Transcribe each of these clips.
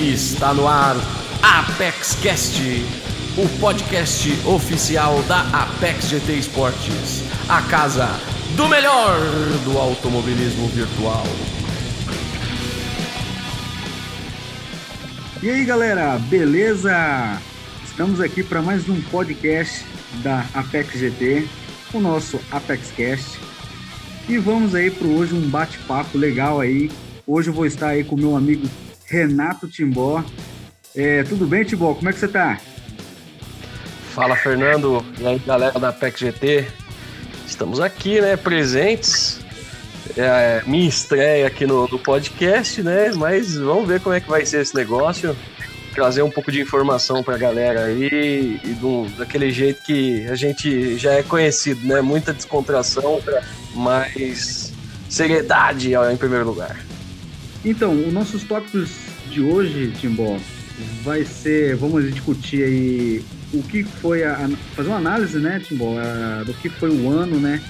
Está no ar Apex Cast, o podcast oficial da Apex GT Esportes, a casa do melhor do automobilismo virtual. E aí galera, beleza? Estamos aqui para mais um podcast da Apex GT, o nosso Apex Cast. E vamos aí para hoje um bate-papo legal aí. Hoje eu vou estar aí com o meu amigo Renato Timbó. É, tudo bem, Timbó? Como é que você tá? Fala, Fernando. E aí, galera da Apex GT. Estamos aqui, né, presentes. É minha estreia aqui no, no podcast, né? Mas vamos ver como é que vai ser esse negócio. Trazer um pouco de informação pra galera aí e do, daquele jeito que a gente já é conhecido, né? Muita descontração, mas seriedade em primeiro lugar. Então, os nossos tópicos de hoje, Timbó, vai ser, vamos discutir aí o que foi a, fazer uma análise, né, Timbó, a, do que foi o ano, né,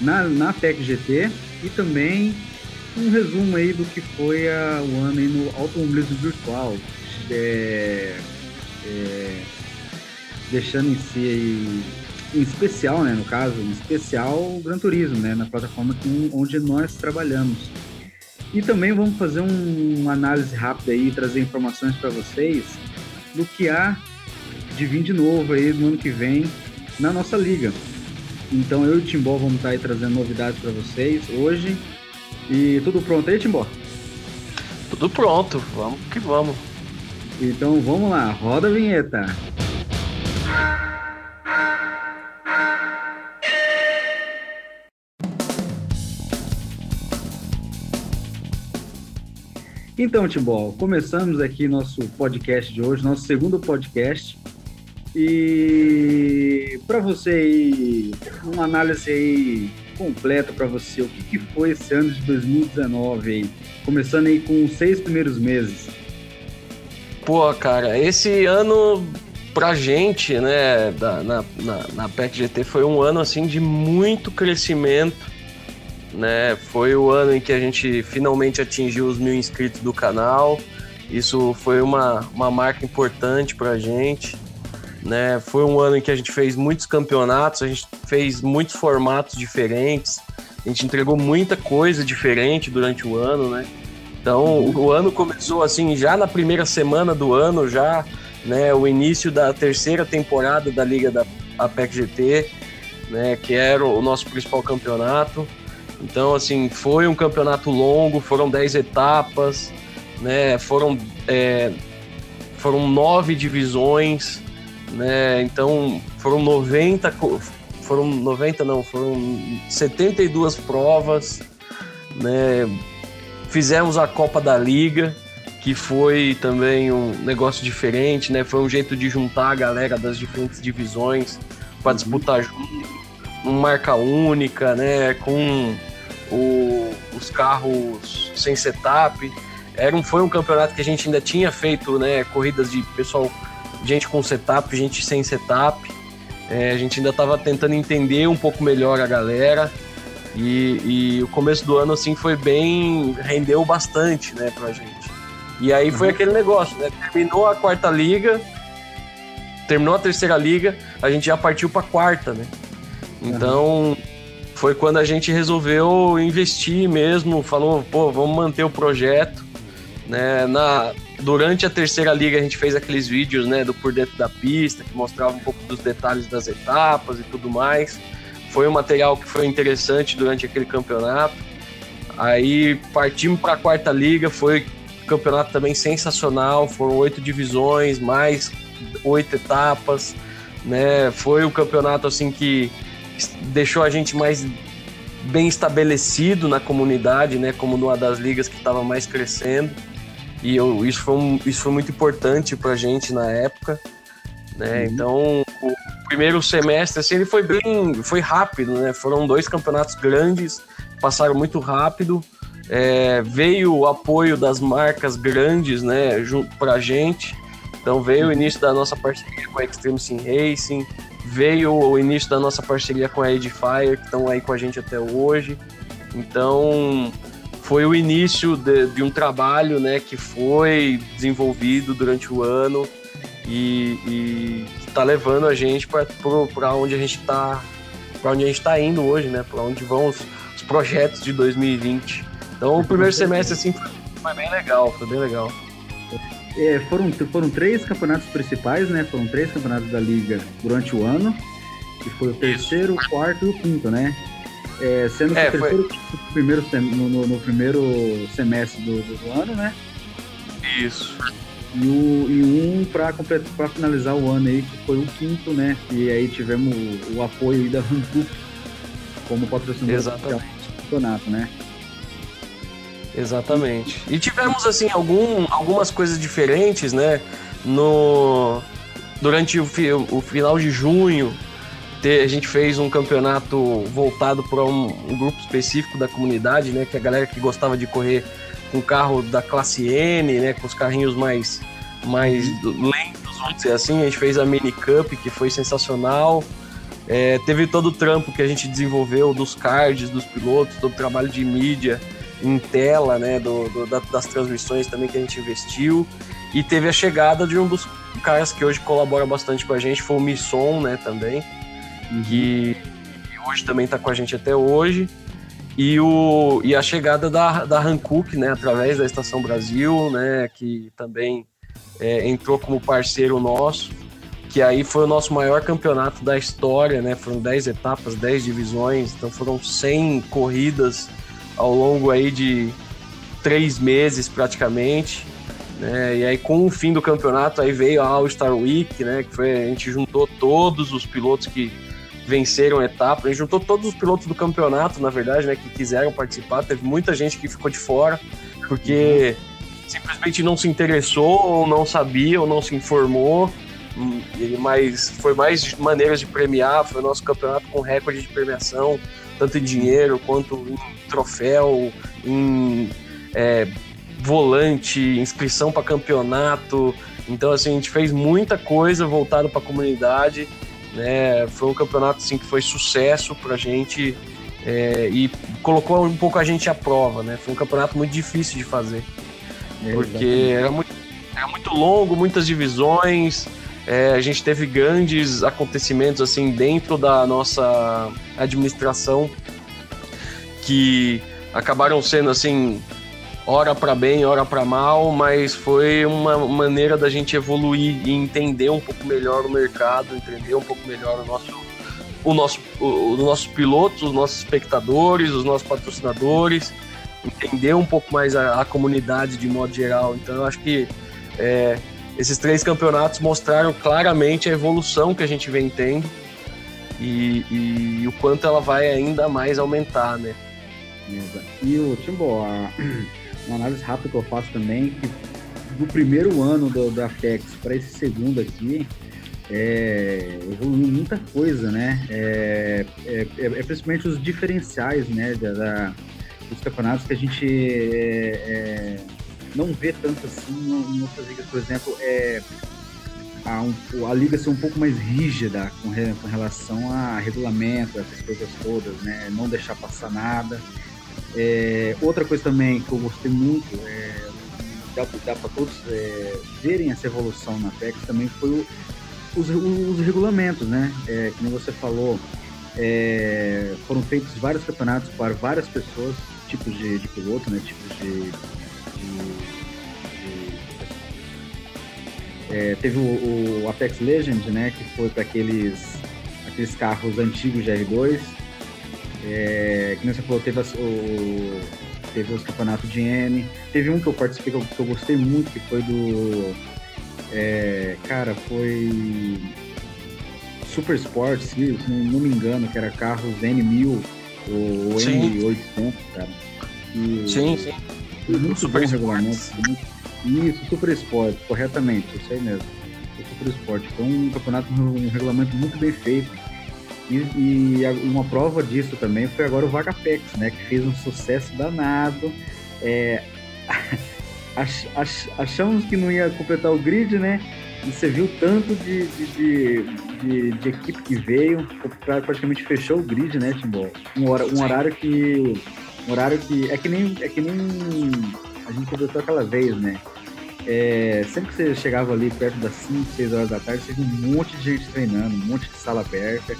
na, na PEC GT e também um resumo aí do que foi a, o ano aí no automobilismo virtual, é, é, deixando em si aí, em especial, né, no caso, em especial o Gran Turismo, né, na plataforma que, onde nós trabalhamos. E também vamos fazer um, uma análise rápida aí, trazer informações para vocês do que há de vir de novo aí no ano que vem na nossa liga. Então eu e o Timbó vamos estar tá aí trazendo novidades para vocês hoje. E tudo pronto aí, Timbó? Tudo pronto, vamos que vamos. Então vamos lá, roda a vinheta. Então, Timbó, começamos aqui nosso podcast de hoje, nosso segundo podcast. E para você aí, uma análise aí completa para você, o que, que, foi esse ano de 2019 aí? Começando aí com os seis primeiros meses. Pô, cara, esse ano pra gente, né, da, na, na, na PEC GT foi um ano assim de muito crescimento né? Foi o ano em que a gente finalmente atingiu os mil inscritos do canal. Isso foi uma, uma marca importante para a gente. Né? Foi um ano em que a gente fez muitos campeonatos, a gente fez muitos formatos diferentes, a gente entregou muita coisa diferente durante o ano, né? Então o ano começou assim já na primeira semana do ano, já né, o início da terceira temporada da Liga da APEC GT, né, que era o nosso principal campeonato. Então, assim, foi um campeonato longo, foram 10 etapas, né? Foram, é, foram nove divisões, né? Então, foram 90, foram 90 não, foram 72 provas, né? Fizemos a Copa da Liga, que foi também um negócio diferente, né? Foi um jeito de juntar a galera das diferentes divisões para disputar junto, uma marca única, né? Com o, os carros sem setup. Era um, foi um campeonato que a gente ainda tinha feito, né? Corridas de pessoal, gente com setup, gente sem setup. É, a gente ainda estava tentando entender um pouco melhor a galera. E, e, o começo do ano, assim, foi bem. rendeu bastante, né, pra gente. E aí foi uhum. aquele negócio, né? Terminou a quarta liga, terminou a terceira liga, a gente já partiu pra quarta, né? Então. Uhum foi quando a gente resolveu investir mesmo, falou, pô, vamos manter o projeto. Né? Na, durante a terceira liga a gente fez aqueles vídeos né, do por dentro da pista, que mostrava um pouco dos detalhes das etapas e tudo mais. Foi um material que foi interessante durante aquele campeonato. Aí partimos para a quarta liga, foi um campeonato também sensacional, foram oito divisões, mais oito etapas, né? Foi um campeonato assim que deixou a gente mais bem estabelecido na comunidade, né, como numa das ligas que estava mais crescendo. E eu, isso, foi um, isso foi muito importante para a gente na época. Né? Uhum. Então, o primeiro semestre assim, ele foi bem, foi rápido, né? Foram dois campeonatos grandes, passaram muito rápido. É, veio o apoio das marcas grandes, né, para a gente. Então veio o uhum. início da nossa parceria com a Extreme Sim Racing, veio o início da nossa parceria com a Edifier, que estão aí com a gente até hoje. Então, foi o início de, de um trabalho né, que foi desenvolvido durante o ano e está levando a gente para onde a gente está para onde a gente está indo hoje, né? Para onde vão os, os, projetos de 2020. Então o primeiro semestre assim foi, foi bem legal, foi bem legal. É, foram, foram três campeonatos principais, né? Foram três campeonatos da liga durante o ano. Que foi o terceiro, o quarto e o quinto, né? É, sendo que é, o terceiro foi... primeiro, no, no, no, primeiro semestre do, do, ano, né? Isso. E, o, e um para finalizar o ano aí, que foi o quinto, né? E aí tivemos o, o apoio da Hankook como patrocinador do campeonato, né? Exatamente. E tivemos assim algum, algumas coisas diferentes, né? No durante o, o final de junho, a gente fez um campeonato voltado para um, um, grupo específico da comunidade, né? Que é a galera que gostava de correr com carro da classe N, né? Com os carrinhos mais, mais lentos, vamos dizer assim. A gente fez a Mini Cup, que foi sensacional. É, teve todo o trampo que a gente desenvolveu dos cards, dos pilotos, todo o trabalho de mídia em tela, né, do, do das transmissões também que a gente investiu. E teve a chegada de um dos caras que hoje colabora bastante com a gente, foi o Misson, né, também, uhum. que hoje também está com a gente até hoje. E, o, e a chegada da, da Hankook, né, através da Estação Brasil, né, que também é, entrou como parceiro nosso, que aí foi o nosso maior campeonato da história, né, foram 10 etapas, 10 divisões, então foram 100 corridas ao longo aí de três meses praticamente. Né? E aí com o fim do campeonato aí veio a All Star Week, né? Que foi a gente juntou todos os pilotos que venceram a etapa, a gente juntou todos os pilotos do campeonato, na verdade, né? Que quiseram participar. Teve muita gente que ficou de fora porque uhum. simplesmente não se interessou ou não sabia ou não se informou. Mas foi mais maneiras de premiar, foi o nosso campeonato com recorde de premiação, tanto em dinheiro quanto em troféu, em é, volante, inscrição para campeonato. Então, assim, a gente fez muita coisa voltada para a comunidade. Né? Foi um campeonato assim, que foi sucesso para a gente é, e colocou um pouco a gente à prova. Né? Foi um campeonato muito difícil de fazer, é, porque era muito, era muito longo, muitas divisões. É, a gente teve grandes acontecimentos assim dentro da nossa administração que acabaram sendo assim hora para bem, hora para mal, mas foi uma maneira da gente evoluir e entender um pouco melhor o mercado, entender um pouco melhor o nosso o nosso os nossos pilotos, os nossos espectadores, os nossos patrocinadores, entender um pouco mais a, a comunidade de modo geral. Então eu acho que é, esses três campeonatos mostraram claramente a evolução que a gente vem tendo e, e o quanto ela vai ainda mais aumentar, né? E o Timbo, uma análise rápida que eu faço também, do primeiro ano do, da FEX para esse segundo aqui, é, evoluiu muita coisa, né? É, é, é, é principalmente os diferenciais, né, da, da, dos campeonatos que a gente é, é, não vê tanto assim em outras ligas, por exemplo, é a, um, a liga ser um pouco mais rígida com, re, com relação a regulamento, essas coisas todas, né? Não deixar passar nada. É, outra coisa também que eu gostei muito, é, dá, dá para todos é, verem essa evolução na PEC também foi o, os, os, regulamentos, né? É, como você falou, é, foram feitos vários campeonatos para várias pessoas, tipos de, de piloto, né? Tipos de, de, é, teve o, o, Apex Legend, né? Que foi para aqueles aqueles carros antigos de R2 é, que nem você falou, teve, as, o, teve os campeonatos de N. Teve um que eu participei que eu, que eu gostei muito, que foi do. É, cara, foi. Super Sports, se não, não, me engano, que era carros N1000 ou N800, cara. E, sim, sim. Muito Super regulamento. Isso, Super Sport, corretamente, isso aí mesmo. O Super Sport. Foi um campeonato, um regulamento muito bem feito e, e, uma prova disso também foi agora o Vagapex, né? Que fez um sucesso danado. É, ach, ach, achamos que não ia completar o grid, né? E você viu tanto de, de, de, de equipe que veio, praticamente fechou o grid, né, Timbó? Um, hora, um horário que Um horário que é que nem é que nem a gente conversou aquela vez, né? É, sempre que você chegava ali perto das 5, 6 horas da tarde, você via um monte de gente treinando, um monte de sala aberta.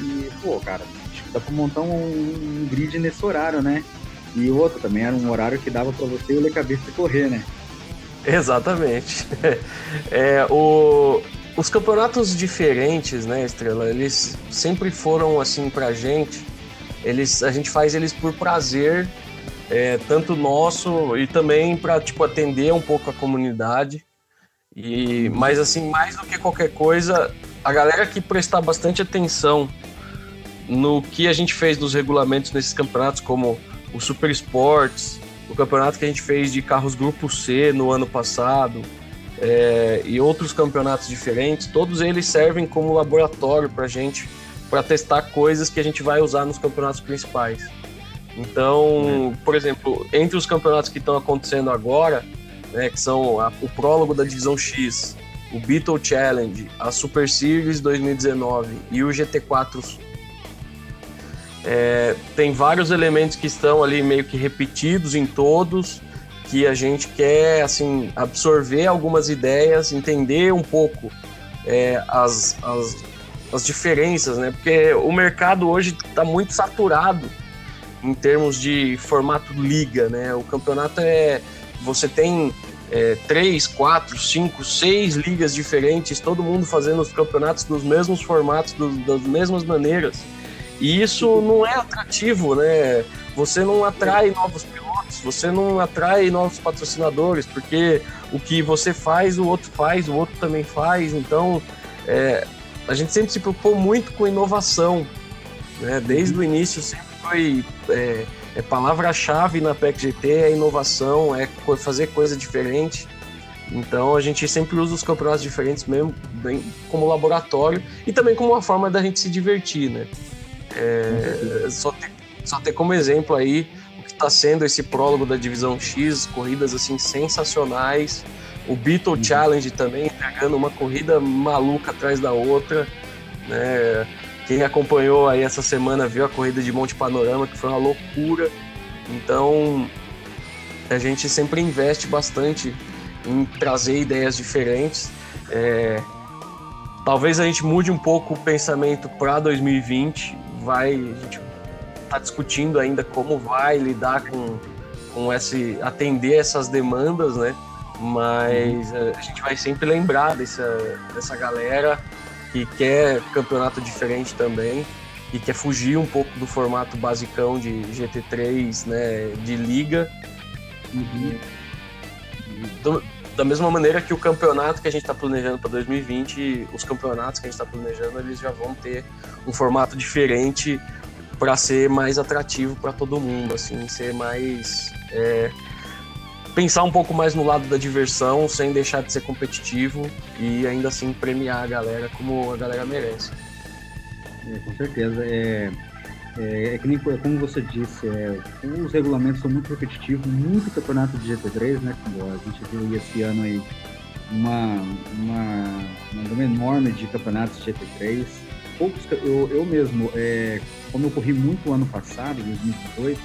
E, pô, cara, acho que dá pra montar um, um grid nesse horário, né? E outro também era um horário que dava para você ler cabeça e correr, né? Exatamente. É, o, os campeonatos diferentes, né, Estrela, eles sempre foram assim pra gente. Eles, a gente faz eles por prazer, é, tanto nosso e também para tipo atender um pouco a comunidade. E mas assim, mais do que qualquer coisa, a galera que prestar bastante atenção no que a gente fez nos regulamentos nesses campeonatos, como o Super Sports, o campeonato que a gente fez de carros Grupo C no ano passado, é, e outros campeonatos diferentes, todos eles servem como laboratório para a gente, para testar coisas que a gente vai usar nos campeonatos principais. Então, é. por exemplo, entre os campeonatos que estão acontecendo agora, né, que são a, o prólogo da Divisão X, o Beetle Challenge, a Super Series 2019 e o GT4 é, tem vários elementos que estão ali meio que repetidos em todos, que a gente quer assim absorver algumas ideias, entender um pouco é, as, as, as, diferenças, né? Porque o mercado hoje está muito saturado em termos de formato liga, né? O campeonato é você tem é, três, quatro, cinco, seis ligas diferentes, todo mundo fazendo os campeonatos dos mesmos formatos, dos, das mesmas maneiras. E isso não é atrativo, né? Você não atrai novos pilotos, você não atrai novos patrocinadores, porque o que você faz, o outro faz, o outro também faz. Então, é, a gente sempre se preocupou muito com inovação. Né? Desde o início sempre foi é, é palavra-chave na PEC GT, é inovação, é fazer coisa diferente. Então a gente sempre usa os campeonatos diferentes mesmo bem, como laboratório e também como uma forma da gente se divertir, né? É, só, ter, só ter como exemplo aí o que está sendo esse prólogo da Divisão X, corridas assim sensacionais. O Beetle uhum. Challenge também entregando uma corrida maluca atrás da outra. Né? Quem acompanhou aí essa semana viu a corrida de Monte Panorama, que foi uma loucura. Então a gente sempre investe bastante em trazer ideias diferentes. É, talvez a gente mude um pouco o pensamento para 2020 vai. A gente está discutindo ainda como vai lidar com, com esse. atender essas demandas, né? Mas uhum. a gente vai sempre lembrar dessa, dessa galera que quer campeonato diferente também e quer fugir um pouco do formato basicão de GT3, né, de liga. Uhum. Do, da mesma maneira que o campeonato que a gente está planejando para 2020, os campeonatos que a gente está planejando, eles já vão ter um formato diferente para ser mais atrativo para todo mundo, assim, ser mais é, pensar um pouco mais no lado da diversão, sem deixar de ser competitivo e ainda assim premiar a galera como a galera merece. É, com certeza. É, é, é, que nem é como você disse, é, os regulamentos são muito repetitivos, muito campeonato de GT3, né? Como a gente viu esse ano aí uma, uma, uma gama enorme de campeonatos de GT3. Poucos, eu, eu mesmo, é, como eu corri muito ano passado, 2018,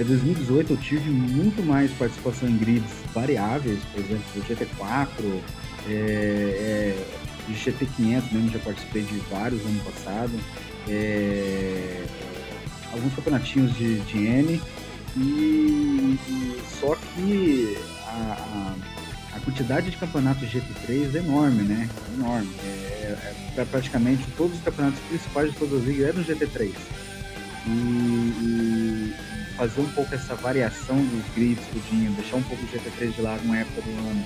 em 2018 eu tive muito mais participação em grids variáveis, por exemplo, o GT4, é, é, de GT500 mesmo, já participei de vários ano passado é, alguns campeonatinhos de, de N, e, e só que a, a, a, quantidade de campeonatos GT3 é enorme, né? É enorme. É, é, praticamente todos os campeonatos principais de todas as ligas eram GT3. E, e, fazer um pouco essa variação dos grids, tudinho, deixar um pouco o GT3 de lado uma época do ano,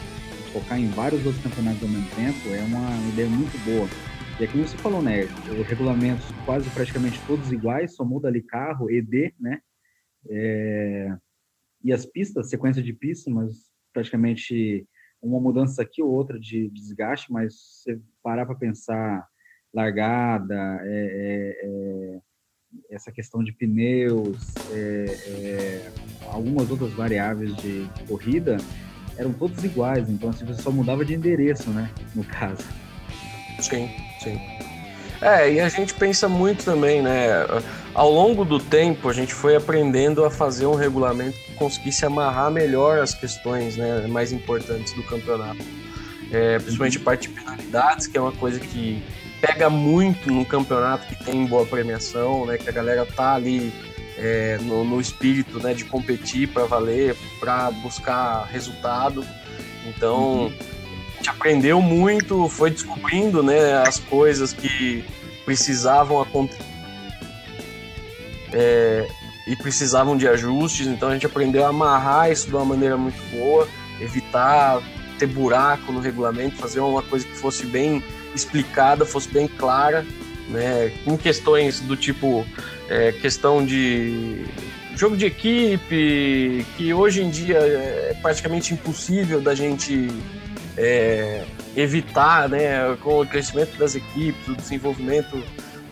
focar em vários outros campeonatos ao mesmo tempo, é uma ideia muito boa. E aqui você falou, né? Os regulamentos quase praticamente todos iguais, só muda ali carro, ED, né? É, e as pistas, sequência de pistas, mas praticamente uma mudança aqui ou outra de, desgaste, mas você parar para pensar largada, é, é, é, essa questão de pneus, é, é, algumas outras variáveis de, de corrida, eram todos iguais, então assim, você só mudava de endereço, né? No caso. Sim. Sim. É, e a gente pensa muito também, né? ao longo do tempo, a gente foi aprendendo a fazer um regulamento que conseguisse amarrar melhor as questões né, mais importantes do campeonato. É, principalmente a parte de penalidades, que é uma coisa que pega muito num campeonato que tem boa premiação, né, que a galera tá ali é, no, no, espírito né, de competir para valer, para buscar resultado. Então, uhum. a gente aprendeu muito, foi descobrindo né, as coisas que precisavam acontecer é, e precisavam de ajustes, então a gente aprendeu a amarrar isso de uma maneira muito boa, evitar ter buraco no regulamento, fazer uma coisa que fosse bem explicada, fosse bem clara, né, com questões do tipo é, questão de jogo de equipe, que hoje em dia é praticamente impossível da gente é, evitar, né, com o crescimento das equipes, o desenvolvimento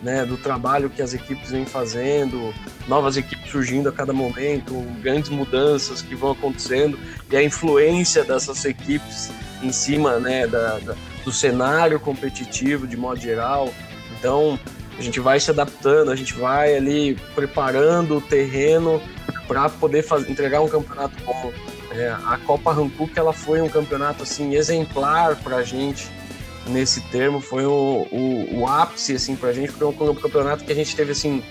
né, do trabalho que as equipes vêm fazendo, novas equipes surgindo a cada momento, grandes mudanças que vão acontecendo e a influência dessas equipes em cima né, da, da, do cenário competitivo de modo geral. Então a gente vai se adaptando, a gente vai ali preparando o terreno para poder fazer, entregar um campeonato bom. É, a Copa Hankook ela foi um campeonato assim exemplar para a gente nesse termo, foi o, o, o ápice assim para a gente, foi um, um campeonato que a gente teve assim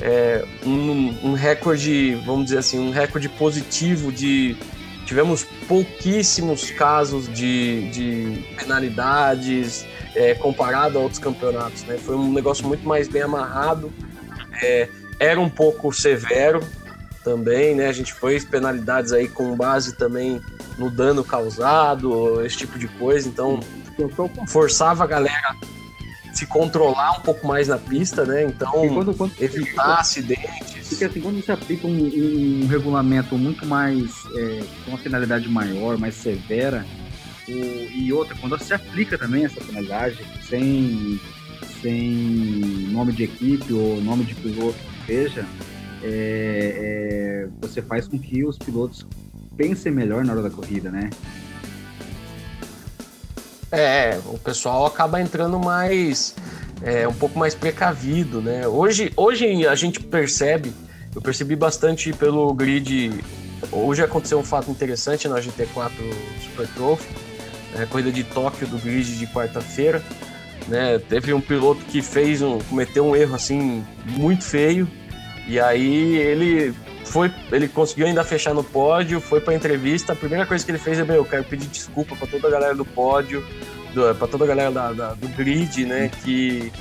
é, um, um, recorde, vamos dizer assim, um recorde positivo de tivemos pouquíssimos casos de, de penalidades é, comparado a outros campeonatos, né? Foi um negócio muito mais bem amarrado, é, era um pouco severo também, né? A gente fez penalidades aí com base também no dano causado, esse tipo de coisa, então forçava a galera se controlar um pouco mais na pista, né? Então, quando, quando, evitar quando, acidentes. Porque assim, quando você aplica um, um regulamento muito mais, é, com uma finalidade maior, mais severa, o, e outra, quando você aplica também essa penalidade, sem, sem nome de equipe ou nome de piloto que seja, é, é, você faz com que os pilotos pensem melhor na hora da corrida, né? É, o pessoal acaba entrando mais, é, um pouco mais precavido, né? Hoje, hoje a gente percebe, eu percebi bastante pelo grid. Hoje aconteceu um fato interessante na GT4 Super Trophy, né, corrida de Tóquio do grid de quarta-feira. Né, teve um piloto que fez um, cometeu um erro assim muito feio e aí ele foi, ele conseguiu ainda fechar no pódio, foi para entrevista. A primeira coisa que ele fez é: meu, eu quero pedir desculpa para toda a galera do pódio, para toda a galera da, da, do grid, né? Que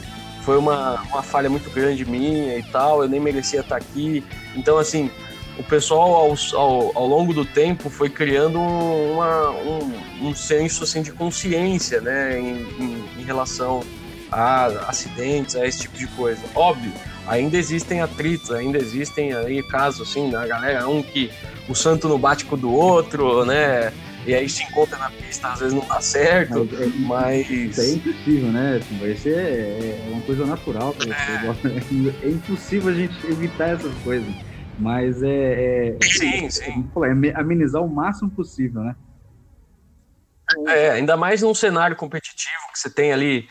foi uma, uma falha muito grande minha e tal, eu nem merecia estar aqui. Então, assim, o pessoal ao, ao, ao longo do tempo foi criando uma, um, um senso assim, de consciência, né? Em, em, em relação a acidentes, a esse tipo de coisa. Óbvio ainda existem atritos, ainda existem aí casos assim, da galera, um que o santo não bate com o do outro, né? E aí se encontra na pista, às vezes não dá certo, mas... É, mas... É impossível, né? Isso é, é uma coisa natural. É. é impossível a gente evitar essas coisas. Mas é, é, sim, sim. é amenizar o máximo possível, né? É, ainda mais num cenário competitivo que você tem ali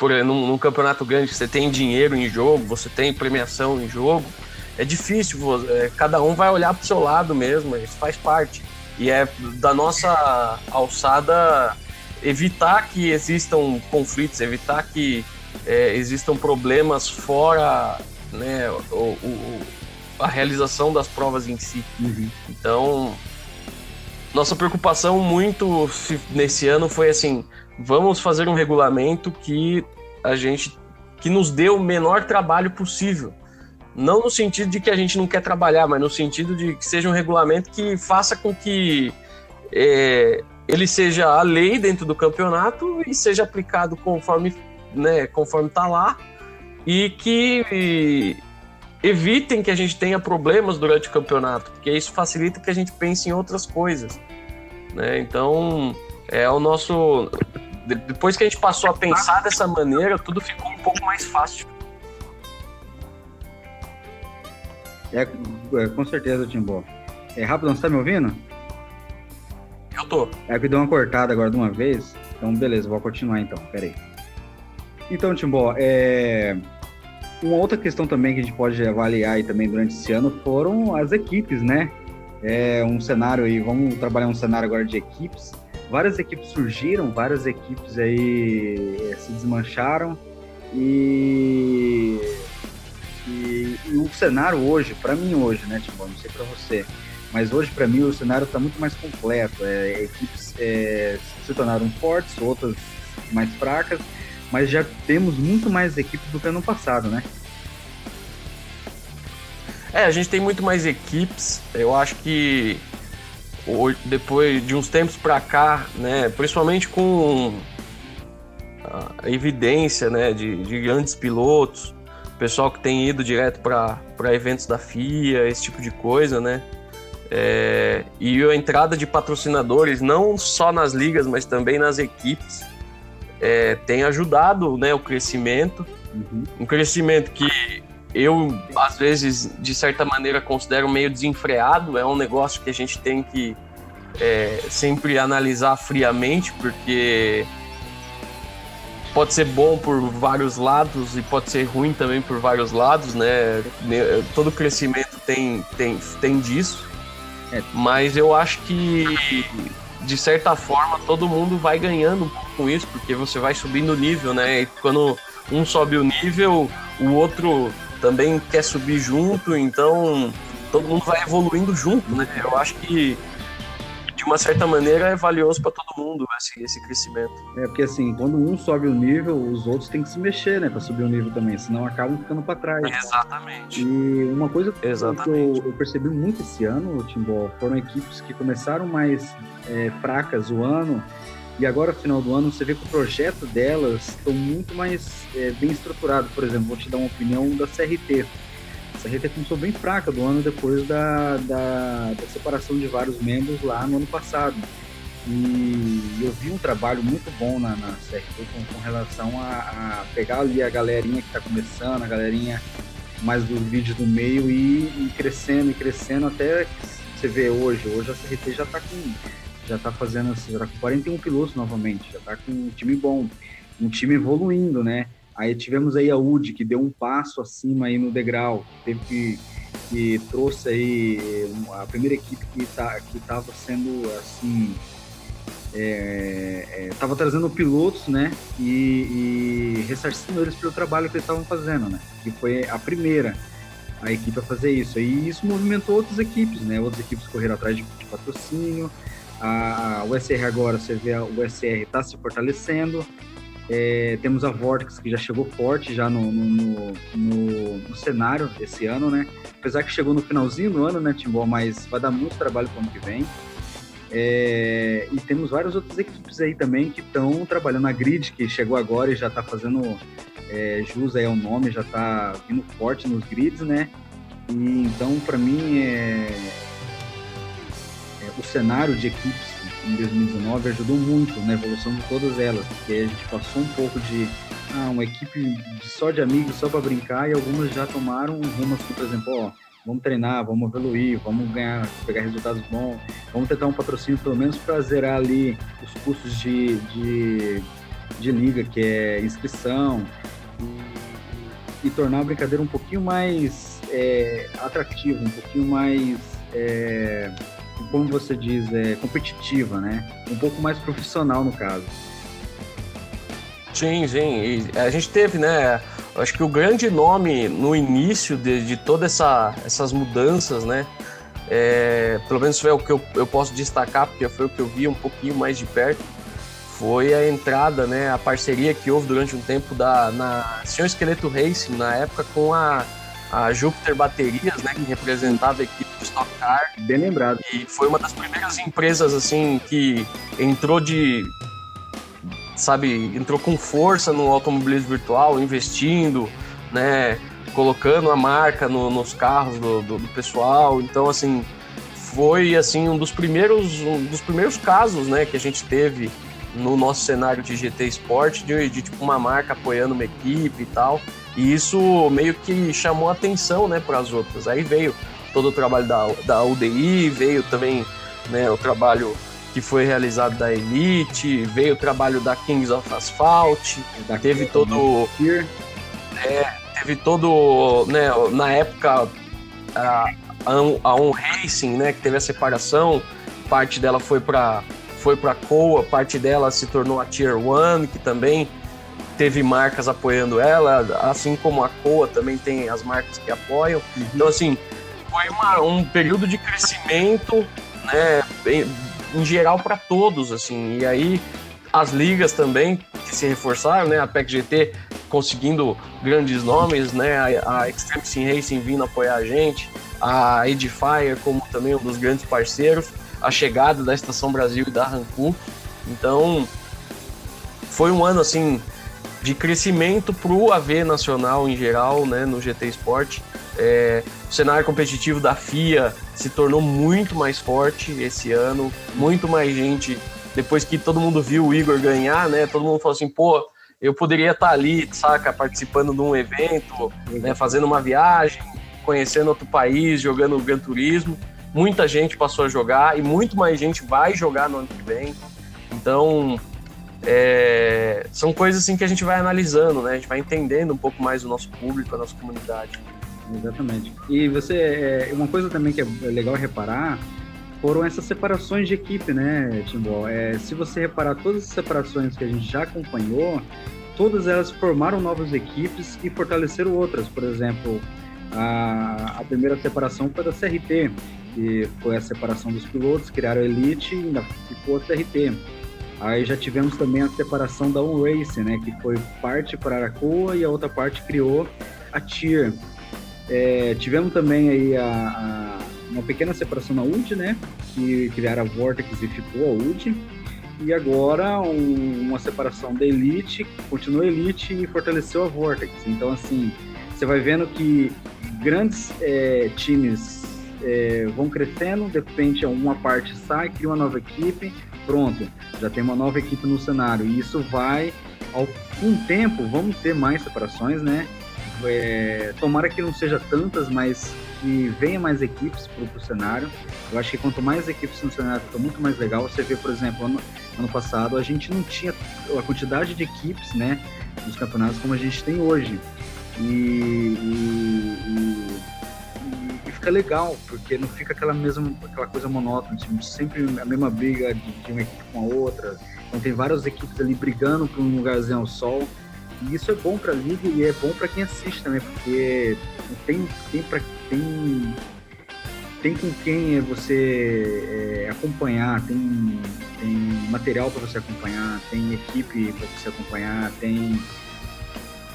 por, num, num, campeonato grande, você tem dinheiro em jogo, você tem premiação em jogo, é difícil, é, cada um vai olhar para o seu lado mesmo, isso faz parte. E é da nossa alçada evitar que existam conflitos, evitar que é, existam problemas fora né, o, o, a realização das provas em si. Uhum. Então, nossa preocupação muito nesse ano foi assim: vamos fazer um regulamento que a gente que nos dê o menor trabalho possível. Não no sentido de que a gente não quer trabalhar, mas no sentido de que seja um regulamento que faça com que é, ele seja a lei dentro do campeonato e seja aplicado conforme né, conforme está lá e que evitem que a gente tenha problemas durante o campeonato, porque isso facilita que a gente pense em outras coisas. Né? Então, é o nosso depois que a gente passou a pensar dessa maneira, tudo ficou um pouco mais fácil. É, é com certeza, Timbó. É rápido, você tá me ouvindo? Eu tô. É que deu uma cortada agora de uma vez. Então, beleza, vou continuar então. Pera aí. Então, Timbó, é... uma outra questão também que a gente pode avaliar aí também durante esse ano foram as equipes, né? É um cenário aí, vamos trabalhar um cenário agora de equipes. Várias equipes surgiram, várias equipes aí eh, se desmancharam e, e, e o cenário hoje, para mim hoje, né, tipo, não sei para você, mas hoje para mim o cenário está muito mais completo. É, equipes é, se tornaram fortes, outras mais fracas, mas já temos muito mais equipes do que ano passado, né? É, a gente tem muito mais equipes. Eu acho que depois de uns tempos para cá, né, principalmente com a evidência, né, de, de grandes pilotos, pessoal que tem ido direto para eventos da FIA, esse tipo de coisa, né? É, e a entrada de patrocinadores, não só nas ligas, mas também nas equipes, é, tem ajudado né, o crescimento. Uhum. Um crescimento que eu, às vezes, de certa maneira, considero meio desenfreado. É um negócio que a gente tem que é, sempre analisar friamente, porque pode ser bom por vários lados e pode ser ruim também por vários lados, né? Todo crescimento tem, tem, tem disso. É. Mas eu acho que, de certa forma, todo mundo vai ganhando um pouco com isso, porque você vai subindo o nível, né? E quando um sobe o nível, o outro também quer subir junto, então todo mundo vai evoluindo junto, né? Eu acho que de uma certa maneira é valioso para todo mundo esse, esse crescimento. É porque assim, quando um sobe o nível, os outros têm que se mexer, né, para subir o nível também, senão acabam ficando para trás. Exatamente. E uma coisa Exatamente. que eu, eu, percebi muito esse ano, Timbó, foram equipes que começaram mais é, fracas o ano e agora, no final do ano, você vê que o projeto delas estão muito mais é, bem estruturado. Por exemplo, vou te dar uma opinião da CRT. A CRT começou bem fraca do ano depois da, da, da separação de vários membros lá no ano passado. E eu vi um trabalho muito bom na, na CRT com, com relação a, a, pegar ali a galerinha que está começando, a galerinha mais dos vídeos do meio e, e crescendo e crescendo até você vê hoje. Hoje a CRT já está com já tá fazendo assim, já tá com 41 pilotos novamente, já tá com um time bom, um time evoluindo, né? Aí tivemos aí a UD, que deu um passo acima aí no degrau, teve que, que trouxe aí a primeira equipe que, tá, que tava sendo assim, é, é, tava trazendo pilotos, né, e, e ressarcindo eles pelo trabalho que eles estavam fazendo, né, que foi a primeira a equipe a fazer isso. E isso movimentou outras equipes, né, outras equipes correram atrás de, de patrocínio, a, USR agora, você vê a USR está se fortalecendo. É, temos a Vortex que já chegou forte já no, no, no, no, cenário esse ano, né? Apesar que chegou no finalzinho do ano, né, Timbó? Mas vai dar muito trabalho para o ano que vem. É, e temos várias outras equipes aí também que estão trabalhando. A Grid, que chegou agora e já está fazendo é, jus aí ao nome, já está vindo forte nos grids, né? E, então, para mim, é, o cenário de equipes em 2019 ajudou muito na evolução de todas elas, porque a gente passou um pouco de ah, uma equipe só de amigos, só para brincar, e algumas já tomaram um rumo assim, por exemplo, ó, vamos treinar, vamos evoluir, vamos ganhar, pegar resultados bons, vamos tentar um patrocínio pelo menos para zerar ali os custos de, de, de liga, que é inscrição, e, e tornar a brincadeira um pouquinho mais é, atrativa, um pouquinho mais é, como você diz, é, competitiva, né? Um pouco mais profissional no caso. Sim, sim. E a gente teve, né? Acho que o grande nome no início de, de todas essa, essas mudanças, né? É, pelo menos foi o que eu, eu posso destacar, porque foi o que eu vi um pouquinho mais de perto, foi a entrada, né, a parceria que houve durante um tempo da na Senhor Esqueleto Racing, na época com a a Júpiter Baterias, né, que representava a equipe do Stock Car. Bem lembrado. E foi uma das primeiras empresas assim que entrou de sabe, entrou com força no automobilismo virtual, investindo, né, colocando a marca no, nos carros do, do, do, pessoal. Então, assim, foi assim um dos primeiros um dos primeiros casos, né, que a gente teve no nosso cenário de GT Sport de, de tipo uma marca apoiando uma equipe e tal. E isso meio que chamou atenção, né, para as outras. Aí veio todo o trabalho da, da UDI, veio também né, o trabalho que foi realizado da Elite, veio o trabalho da Kings of Asphalt, da teve todo. É, teve todo, né, na época a, a On Racing, né, que teve a separação, parte dela foi para foi para Coa, parte dela se tornou a Tier 1, que também teve marcas apoiando ela, assim como a Coa também tem as marcas que apoiam. Uhum. Então assim, foi uma, um período de crescimento, né, em geral para todos, assim. E aí as ligas também que se reforçaram, né? A PEC GT conseguindo grandes nomes, né? A, a Extreme Sim Racing vindo apoiar a gente, a Edifier como também um dos grandes parceiros, a chegada da Estação Brasil e da Rancu. Então, foi um ano assim de crescimento para o AV nacional em geral, né, no GT Sport. É, o cenário competitivo da FIA se tornou muito mais forte esse ano, muito mais gente. Depois que todo mundo viu o Igor ganhar, né? Todo mundo falou assim, pô, eu poderia estar ali, saca, participando de um evento, né, fazendo uma viagem, conhecendo outro país, jogando Gran Turismo. Muita gente passou a jogar e muito mais gente vai jogar no ano que vem. Então, é, são coisas assim que a gente vai analisando, né? A gente vai entendendo um pouco mais o nosso público, a nossa comunidade. Exatamente. E você, é, uma coisa também que é legal reparar foram essas separações de equipe, né, Timbó? É, se você reparar todas as separações que a gente já acompanhou, todas elas formaram novas equipes e fortaleceram outras. Por exemplo, a, a primeira separação foi da CRT, que foi a separação dos pilotos, criaram a Elite e ainda ficou a CRT. Aí já tivemos também a separação da On Race, né, que foi parte para Aracoa e a outra parte criou a Tier. É, tivemos também aí a, a, uma pequena separação na UD, né, que criaram a Vortex e ficou a UD. E agora um, uma separação da Elite, continuou a Elite e fortaleceu a Vortex. Então, assim, você vai vendo que grandes é, times é, vão crescendo, de repente uma parte sai, cria uma nova equipe, pronto, já tem uma nova equipe no cenário. E isso vai, ao, o tempo, vamos ter mais separações, né? É, tomara que não seja tantas, mas que venha mais equipes para o cenário. Eu acho que quanto mais equipes no cenário, fica muito mais legal. Você vê, por exemplo, ano, ano passado a gente não tinha a quantidade de equipes, né, nos campeonatos como a gente tem hoje. E, e, e, fica legal, porque não fica aquela mesma aquela coisa monótona, assim, sempre a mesma briga de, de, uma equipe com a outra. Então tem várias equipes ali brigando por um lugarzinho ao sol. E isso é bom para a liga e é bom para quem assiste também, porque tem tem para tem tem com quem você é, acompanhar, tem, tem material para você acompanhar, tem equipe para você acompanhar, tem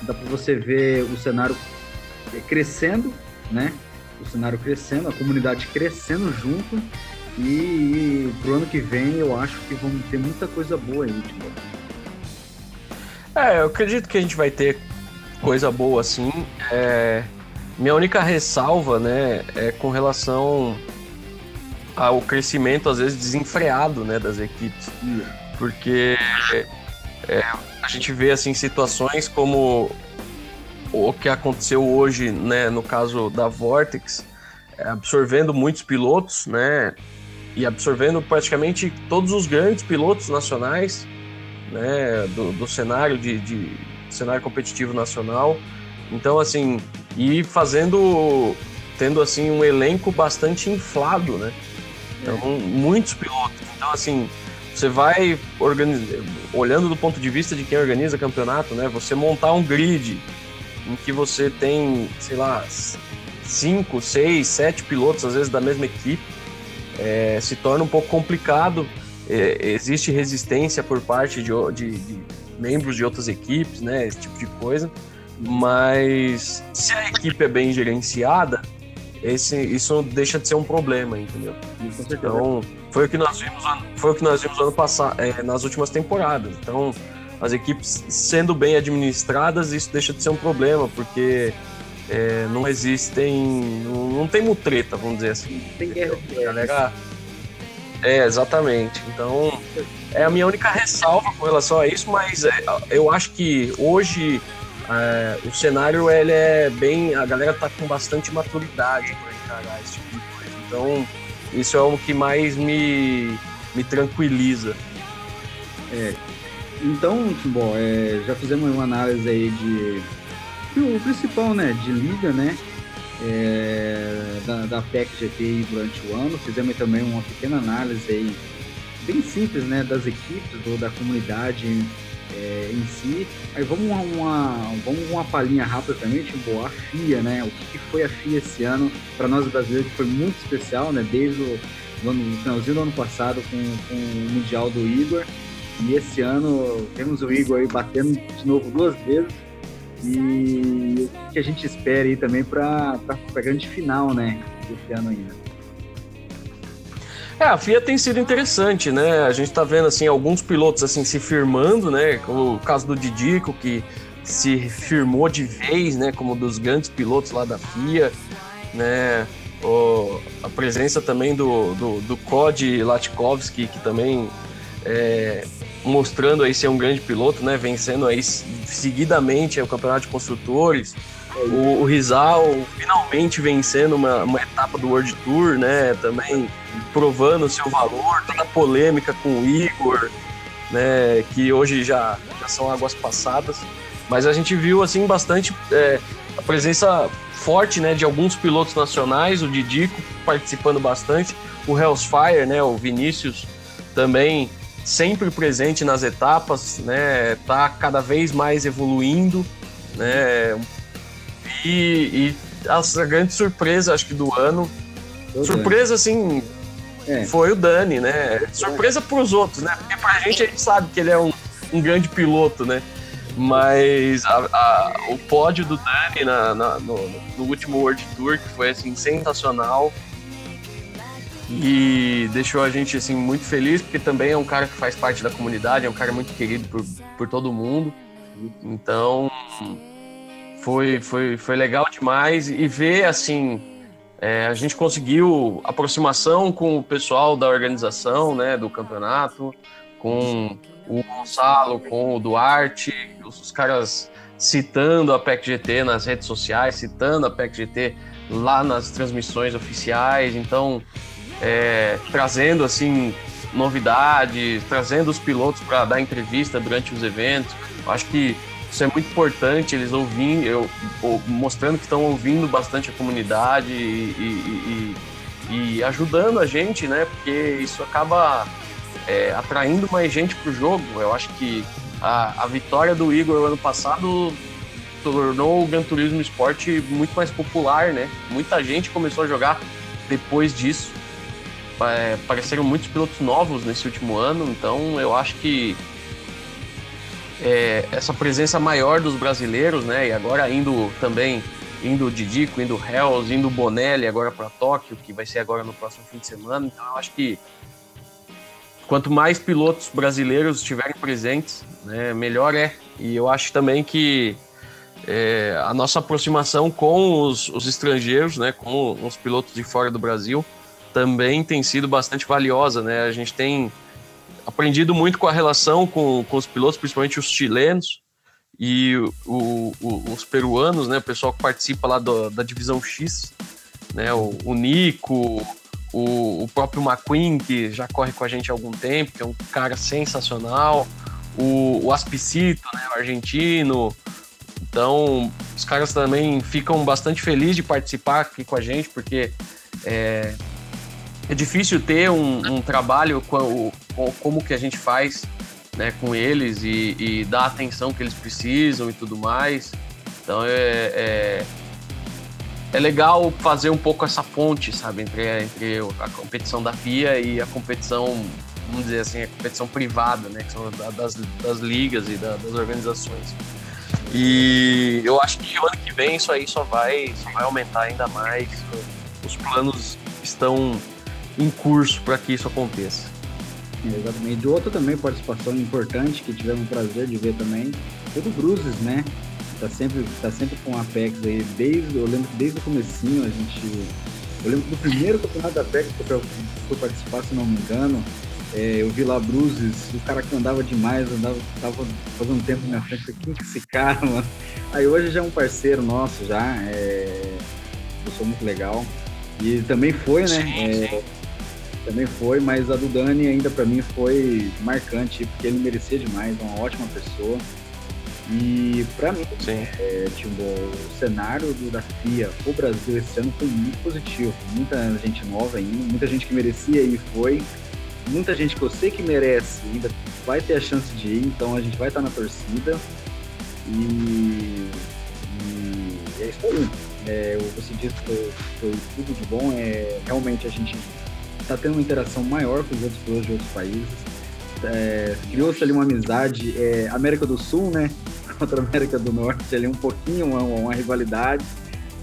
dá para você ver o cenário crescendo, né? O cenário crescendo, a comunidade crescendo junto. E, e pro ano que vem eu acho que vamos ter muita coisa boa aí, tipo. É, eu acredito que a gente vai ter coisa boa assim. É... Minha única ressalva, né, é com relação ao crescimento, às vezes, desenfreado, né, das equipes. Porque é, a gente vê assim situações como o que aconteceu hoje, né, no caso da Vortex, é, absorvendo muitos pilotos, né, e absorvendo praticamente todos os grandes pilotos nacionais, né, do, do cenário de, de, cenário competitivo nacional. Então, assim, e fazendo, tendo assim um elenco bastante inflado, né? Então, é. muitos pilotos. Então, assim, você vai organizar, olhando do ponto de vista de quem organiza campeonato, né? Você montar um grid em que você tem, sei lá, cinco, seis, sete pilotos às vezes da mesma equipe, é, se torna um pouco complicado. É, existe resistência por parte de, de, de, membros de outras equipes, né? Esse tipo de coisa. Mas se a equipe é bem gerenciada, esse, isso deixa de ser um problema, entendeu? Então, foi o que nós vimos, foi o que nós vimos ano passado, é, nas últimas temporadas. Então, as equipes sendo bem administradas, isso deixa de ser um problema, porque é, não existem. Não, não, tem mutreta, vamos dizer assim. Tem guerra. Galera. É, exatamente. Então, é a minha única ressalva com relação a isso, mas é, eu acho que hoje é, o cenário ele é bem. A galera tá com bastante maturidade para encarar esse tipo de coisa. Então, isso é o que mais me, me tranquiliza. É. Então, Timbó, é, já fizemos uma análise aí de, o principal, né, de liga, né, é, da, da PEC GT durante o ano. Fizemos também uma pequena análise aí, bem simples, né, das equipes ou da comunidade é, em si. Aí vamos uma, uma, vamos uma palhinha rápida também, tipo, a FIA, né? O que, que foi a FIA esse ano para nós brasileiros, que foi muito especial, né? Desde o ano, finalzinho do ano passado com, com o Mundial do Igor. E esse ano temos o Igor aí batendo de novo duas vezes. E o que a gente espera aí também para a grande final, né? Desse ano ainda. É, a FIA tem sido interessante, né? A gente tá vendo assim alguns pilotos assim se firmando, né? O caso do Didico que se firmou de vez, né, como dos grandes pilotos lá da FIA, né? O, a presença também do, do, do Cody Latkovski, que também é, mostrando aí ser um grande piloto, né? Vencendo aí seguidamente o campeonato de construtores. O, o Rizal finalmente vencendo uma, uma etapa do World Tour, né? Também provando o seu valor, toda a polêmica com o Igor, né? Que hoje já, já são águas passadas. Mas a gente viu assim bastante é, a presença forte, né, de alguns pilotos nacionais, o Didico participando bastante, o Hellsfire, né, o Vinícius também sempre presente nas etapas, né, tá cada vez mais evoluindo, né, e, e a grande surpresa, acho que do ano, surpresa assim, é. foi o Dani, né, surpresa para os outros, né, porque pra gente a gente sabe que ele é um, um grande piloto, né, mas a, a, o pódio do Dani na, na, no, no, último World Tour, que foi assim, sensacional. E deixou a gente assim, muito feliz, porque também é um cara que faz parte da comunidade, é um cara muito querido por, por todo mundo. Então foi, foi, foi legal demais. E ver assim, é, a gente conseguiu aproximação com o pessoal da organização né, do campeonato, com o Gonçalo, com o Duarte, os caras citando a PEC GT nas redes sociais, citando a PEC GT lá nas transmissões oficiais, então é, trazendo assim novidades, trazendo os pilotos para dar entrevista durante os eventos. Acho que isso é muito importante, eles ouvindo, eu, mostrando que estão ouvindo bastante a comunidade e, e, e, e ajudando a gente, né? Porque isso acaba é, atraindo mais gente para o jogo. Eu acho que a, a vitória do Igor ano passado tornou o Gran Turismo Esporte muito mais popular, né? Muita gente começou a jogar depois disso. É, apareceram muitos pilotos novos nesse último ano, então eu acho que é, essa presença maior dos brasileiros, né? E agora indo também, indo Didico, indo Hells, indo Bonelli agora para Tóquio, que vai ser agora no próximo fim de semana. Então eu acho que quanto mais pilotos brasileiros estiverem presentes, né, melhor é. E eu acho também que é, a nossa aproximação com os, os, estrangeiros, né, com os pilotos de fora do Brasil, também tem sido bastante valiosa. Né? A gente tem aprendido muito com a relação com, com os pilotos, principalmente os chilenos e o, o, os peruanos, né, o pessoal que participa lá do, da divisão X, né, o, o Nico, o, próprio McQueen, que já corre com a gente há algum tempo, que é um cara sensacional, o, o Aspicito, né, o argentino. Então, os caras também ficam bastante felizes de participar aqui com a gente, porque é, é difícil ter um, um trabalho com, com, como que a gente faz né, com eles e, e dar a atenção que eles precisam e tudo mais. Então, é, é é legal fazer um pouco essa ponte, sabe, entre, entre a competição da FIA e a competição, vamos dizer assim, a competição privada, né, que são das, das ligas e da, das organizações. E eu acho que o ano que vem isso aí só vai, só vai aumentar ainda mais. Os planos estão em curso para que isso aconteça. Exatamente. De outra também participação importante que tivemos o prazer de ver também foi do Bruces, né? tá sempre, tá sempre com a Apex aí, desde, eu lembro que desde o comecinho a gente. Eu lembro do primeiro campeonato da Apex que eu fui participar, se não me engano. É, eu vi lá Bruces, o cara que andava demais, andava, tava fazendo tempo na minha frente, quem que é esse cara, mano? Aí hoje já é um parceiro nosso já, é, sou muito legal. E também foi, né? É, também foi, mas a do Dani ainda para mim foi marcante, porque ele merecia demais, uma ótima pessoa. E para mim, é, tipo, o cenário do, da FIA, o Brasil esse ano foi muito positivo. Muita gente nova ainda, muita gente que merecia e foi. Muita gente que eu sei que merece ainda vai ter a chance de ir, então a gente vai estar na torcida. E, e é isso aí. É, você disse que foi, foi, tudo de bom. É, realmente a gente está tendo uma interação maior com os outros pilotos de outros países. É, Criou-se ali uma amizade. É, América do Sul, né? Contra a América do Norte, ali um pouquinho, uma, uma rivalidade.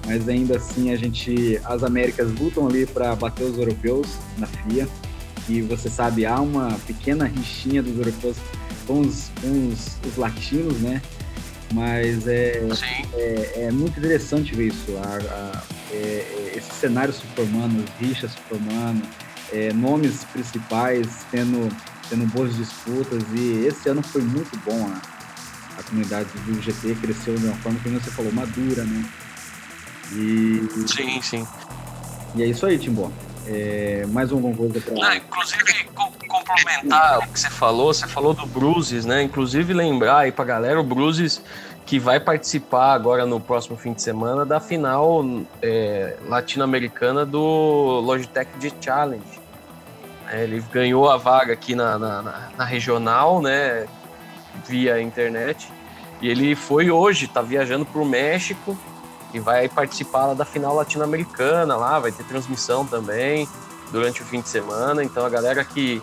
Mas ainda assim a gente. As Américas lutam ali para bater os europeus na FIA. E você sabe, há uma pequena rixinha dos europeus com os, com os, os latinos, né? Mas é, é, é, muito interessante ver isso, a, a, é, é, esse cenário se formando, rixas se formando, é, nomes principais tendo, tendo boas disputas, e esse ano foi muito bom. A, a comunidade do GT cresceu de uma forma que você falou, madura, né? E, sim, sim. E é isso aí, Timbó. É, mais alguma coisa para. Inclusive, complementar o que você falou, você falou do Bruises, né? Inclusive, lembrar aí pra galera, o Bruises que vai participar agora no próximo fim de semana da final é, latino-americana do Logitech G Challenge. É, ele ganhou a vaga aqui na, na, na, na regional, né? Via internet. E ele foi hoje, tá viajando pro México e vai participar da final latino-americana lá, vai ter transmissão também durante o fim de semana. Então a galera que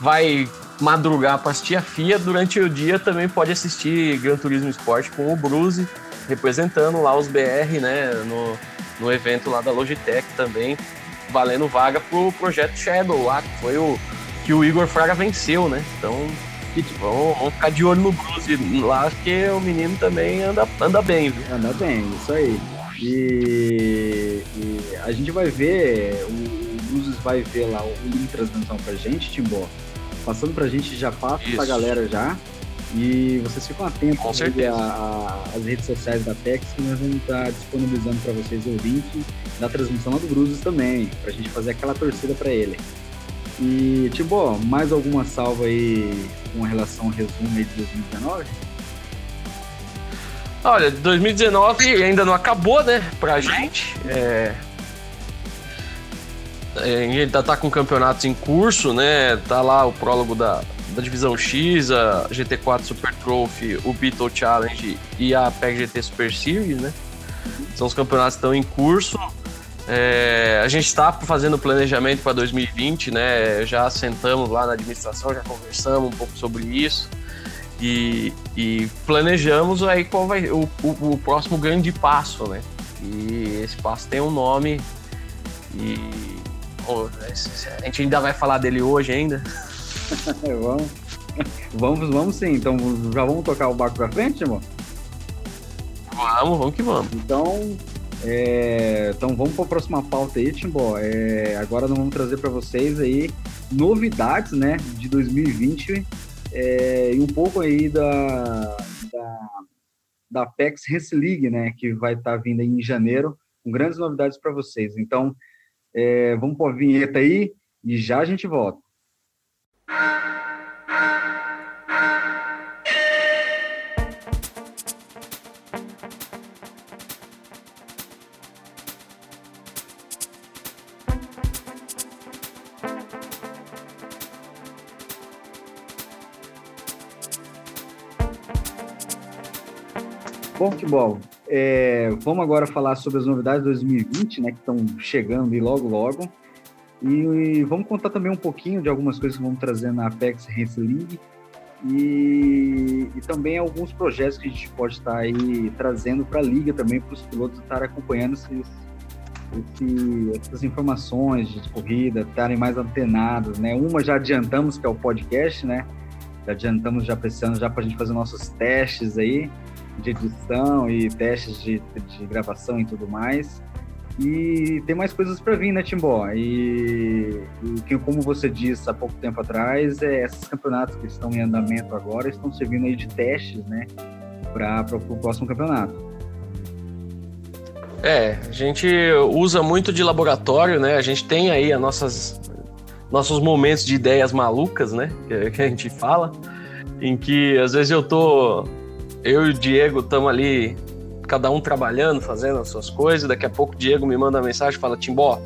vai madrugar para assistir a FIA, durante o dia também pode assistir Gran Turismo Esporte com o Bruce, representando lá os BR, né, no, no evento lá da Logitech também, valendo vaga pro projeto Shadow lá, que foi o que o Igor Fraga venceu, né? Então, vamos, vamos ficar de olho no Bruce lá, porque o menino também anda, anda bem, viu? Anda bem, isso aí. E, e a gente vai ver, o Bruce vai ver lá o link de transmissão pra gente, Timbó passando pra gente, já passa pra galera já. E vocês ficam atentos Com às redes sociais da Tex, que nós vamos estar disponibilizando para vocês o link da transmissão lá do Bruzes também, pra gente fazer aquela torcida para ele. E, Tibo, mais alguma salva aí com relação ao resumo aí de 2019? Olha, 2019 ainda não acabou, né, pra gente. É, é, ele tá, tá com campeonatos em curso, né? Tá lá o prólogo da, da divisão X, a GT4 Super Trophy, o Beetle Challenge e a PEG GT Super Series, né? São os campeonatos que estão em curso. É, a gente está fazendo planejamento para 2020, né? Já sentamos lá na administração, já conversamos um pouco sobre isso e, e planejamos aí qual vai o, o, o, próximo grande passo, né? E esse passo tem um nome e a gente ainda vai falar dele hoje ainda? vamos. vamos, vamos sim. Então já vamos tocar o barco pra frente, irmão? Vamos, vamos que vamos. Então, é, então vamos para a próxima pauta aí, Timbó. É, agora nós vamos trazer para vocês aí novidades, né, de 2020 é, e um pouco aí da, da, da Apex Race League, né, que vai estar tá vindo aí em janeiro, com grandes novidades para vocês. Então, é, vamos pôr a vinheta aí e já a gente volta. Bom futebol, é, vamos agora falar sobre as novidades de 2020, né, que estão chegando e logo logo. E, e, vamos contar também um pouquinho de algumas coisas que vamos trazer na Apex Race League e, e, também alguns projetos que a gente pode estar aí trazendo para a liga também para os pilotos estarem acompanhando esses, esse, essas informações de corrida, estarem mais antenados, né? Uma já adiantamos que é o podcast, né? Já adiantamos já precisando já para a gente fazer nossos testes aí de edição e testes de, de gravação e tudo mais. E tem mais coisas para vir, né, Timbó? E, e, como você disse há pouco tempo atrás, é, esses campeonatos que estão em andamento agora estão servindo aí de testes, né, para o próximo campeonato. É, a gente usa muito de laboratório, né? A gente tem aí as nossas nossos momentos de ideias malucas, né? Que, que a gente fala, em que às vezes eu tô eu e o Diego estamos ali, cada um trabalhando, fazendo as suas coisas. Daqui a pouco o Diego me manda uma mensagem e fala: Timbó,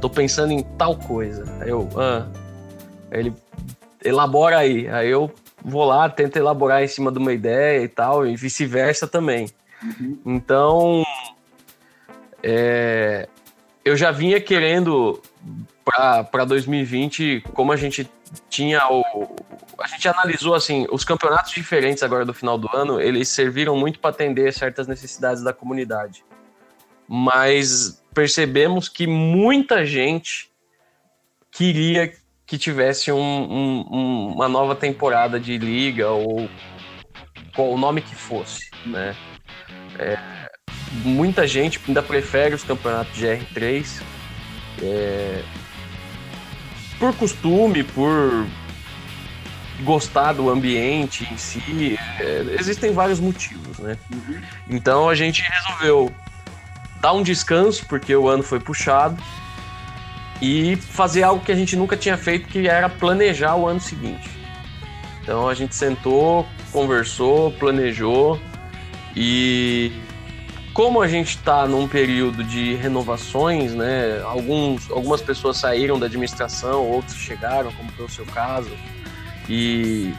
tô pensando em tal coisa. Aí eu, ah. Aí ele elabora aí. Aí eu vou lá, tento elaborar em cima de uma ideia e tal, e vice-versa também. Uhum. Então, é, eu já vinha querendo para 2020, como a gente tinha o. A gente analisou assim, os campeonatos diferentes agora do final do ano, eles serviram muito para atender certas necessidades da comunidade. Mas percebemos que muita gente queria que tivesse um, um, uma nova temporada de liga ou qual o nome que fosse, né? É, muita gente ainda prefere os campeonatos de R3 é, por costume, por gostar do ambiente em si, é, existem vários motivos, né? Uhum. Então a gente resolveu dar um descanso porque o ano foi puxado e fazer algo que a gente nunca tinha feito, que era planejar o ano seguinte. Então a gente sentou, conversou, planejou e como a gente está num período de renovações, né? Alguns, algumas pessoas saíram da administração, outros chegaram, como foi o seu caso, e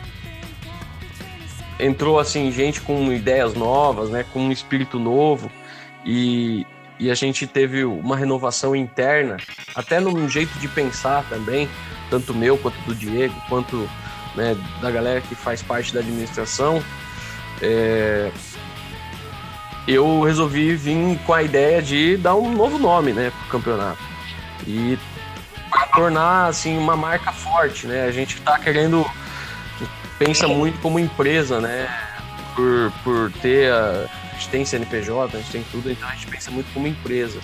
entrou assim gente com ideias novas, né? Com um espírito novo e, e a gente teve uma renovação interna, até no jeito de pensar também, tanto meu quanto do Diego, quanto né, da galera que faz parte da administração. É, eu resolvi vir com a ideia de dar um novo nome, né, pro campeonato. E tornar, assim, uma marca forte, né? A gente tá querendo... Pensa muito como empresa, né? Por, por ter a... A gente tem CNPJ, a gente tem tudo, então a gente pensa muito como empresa.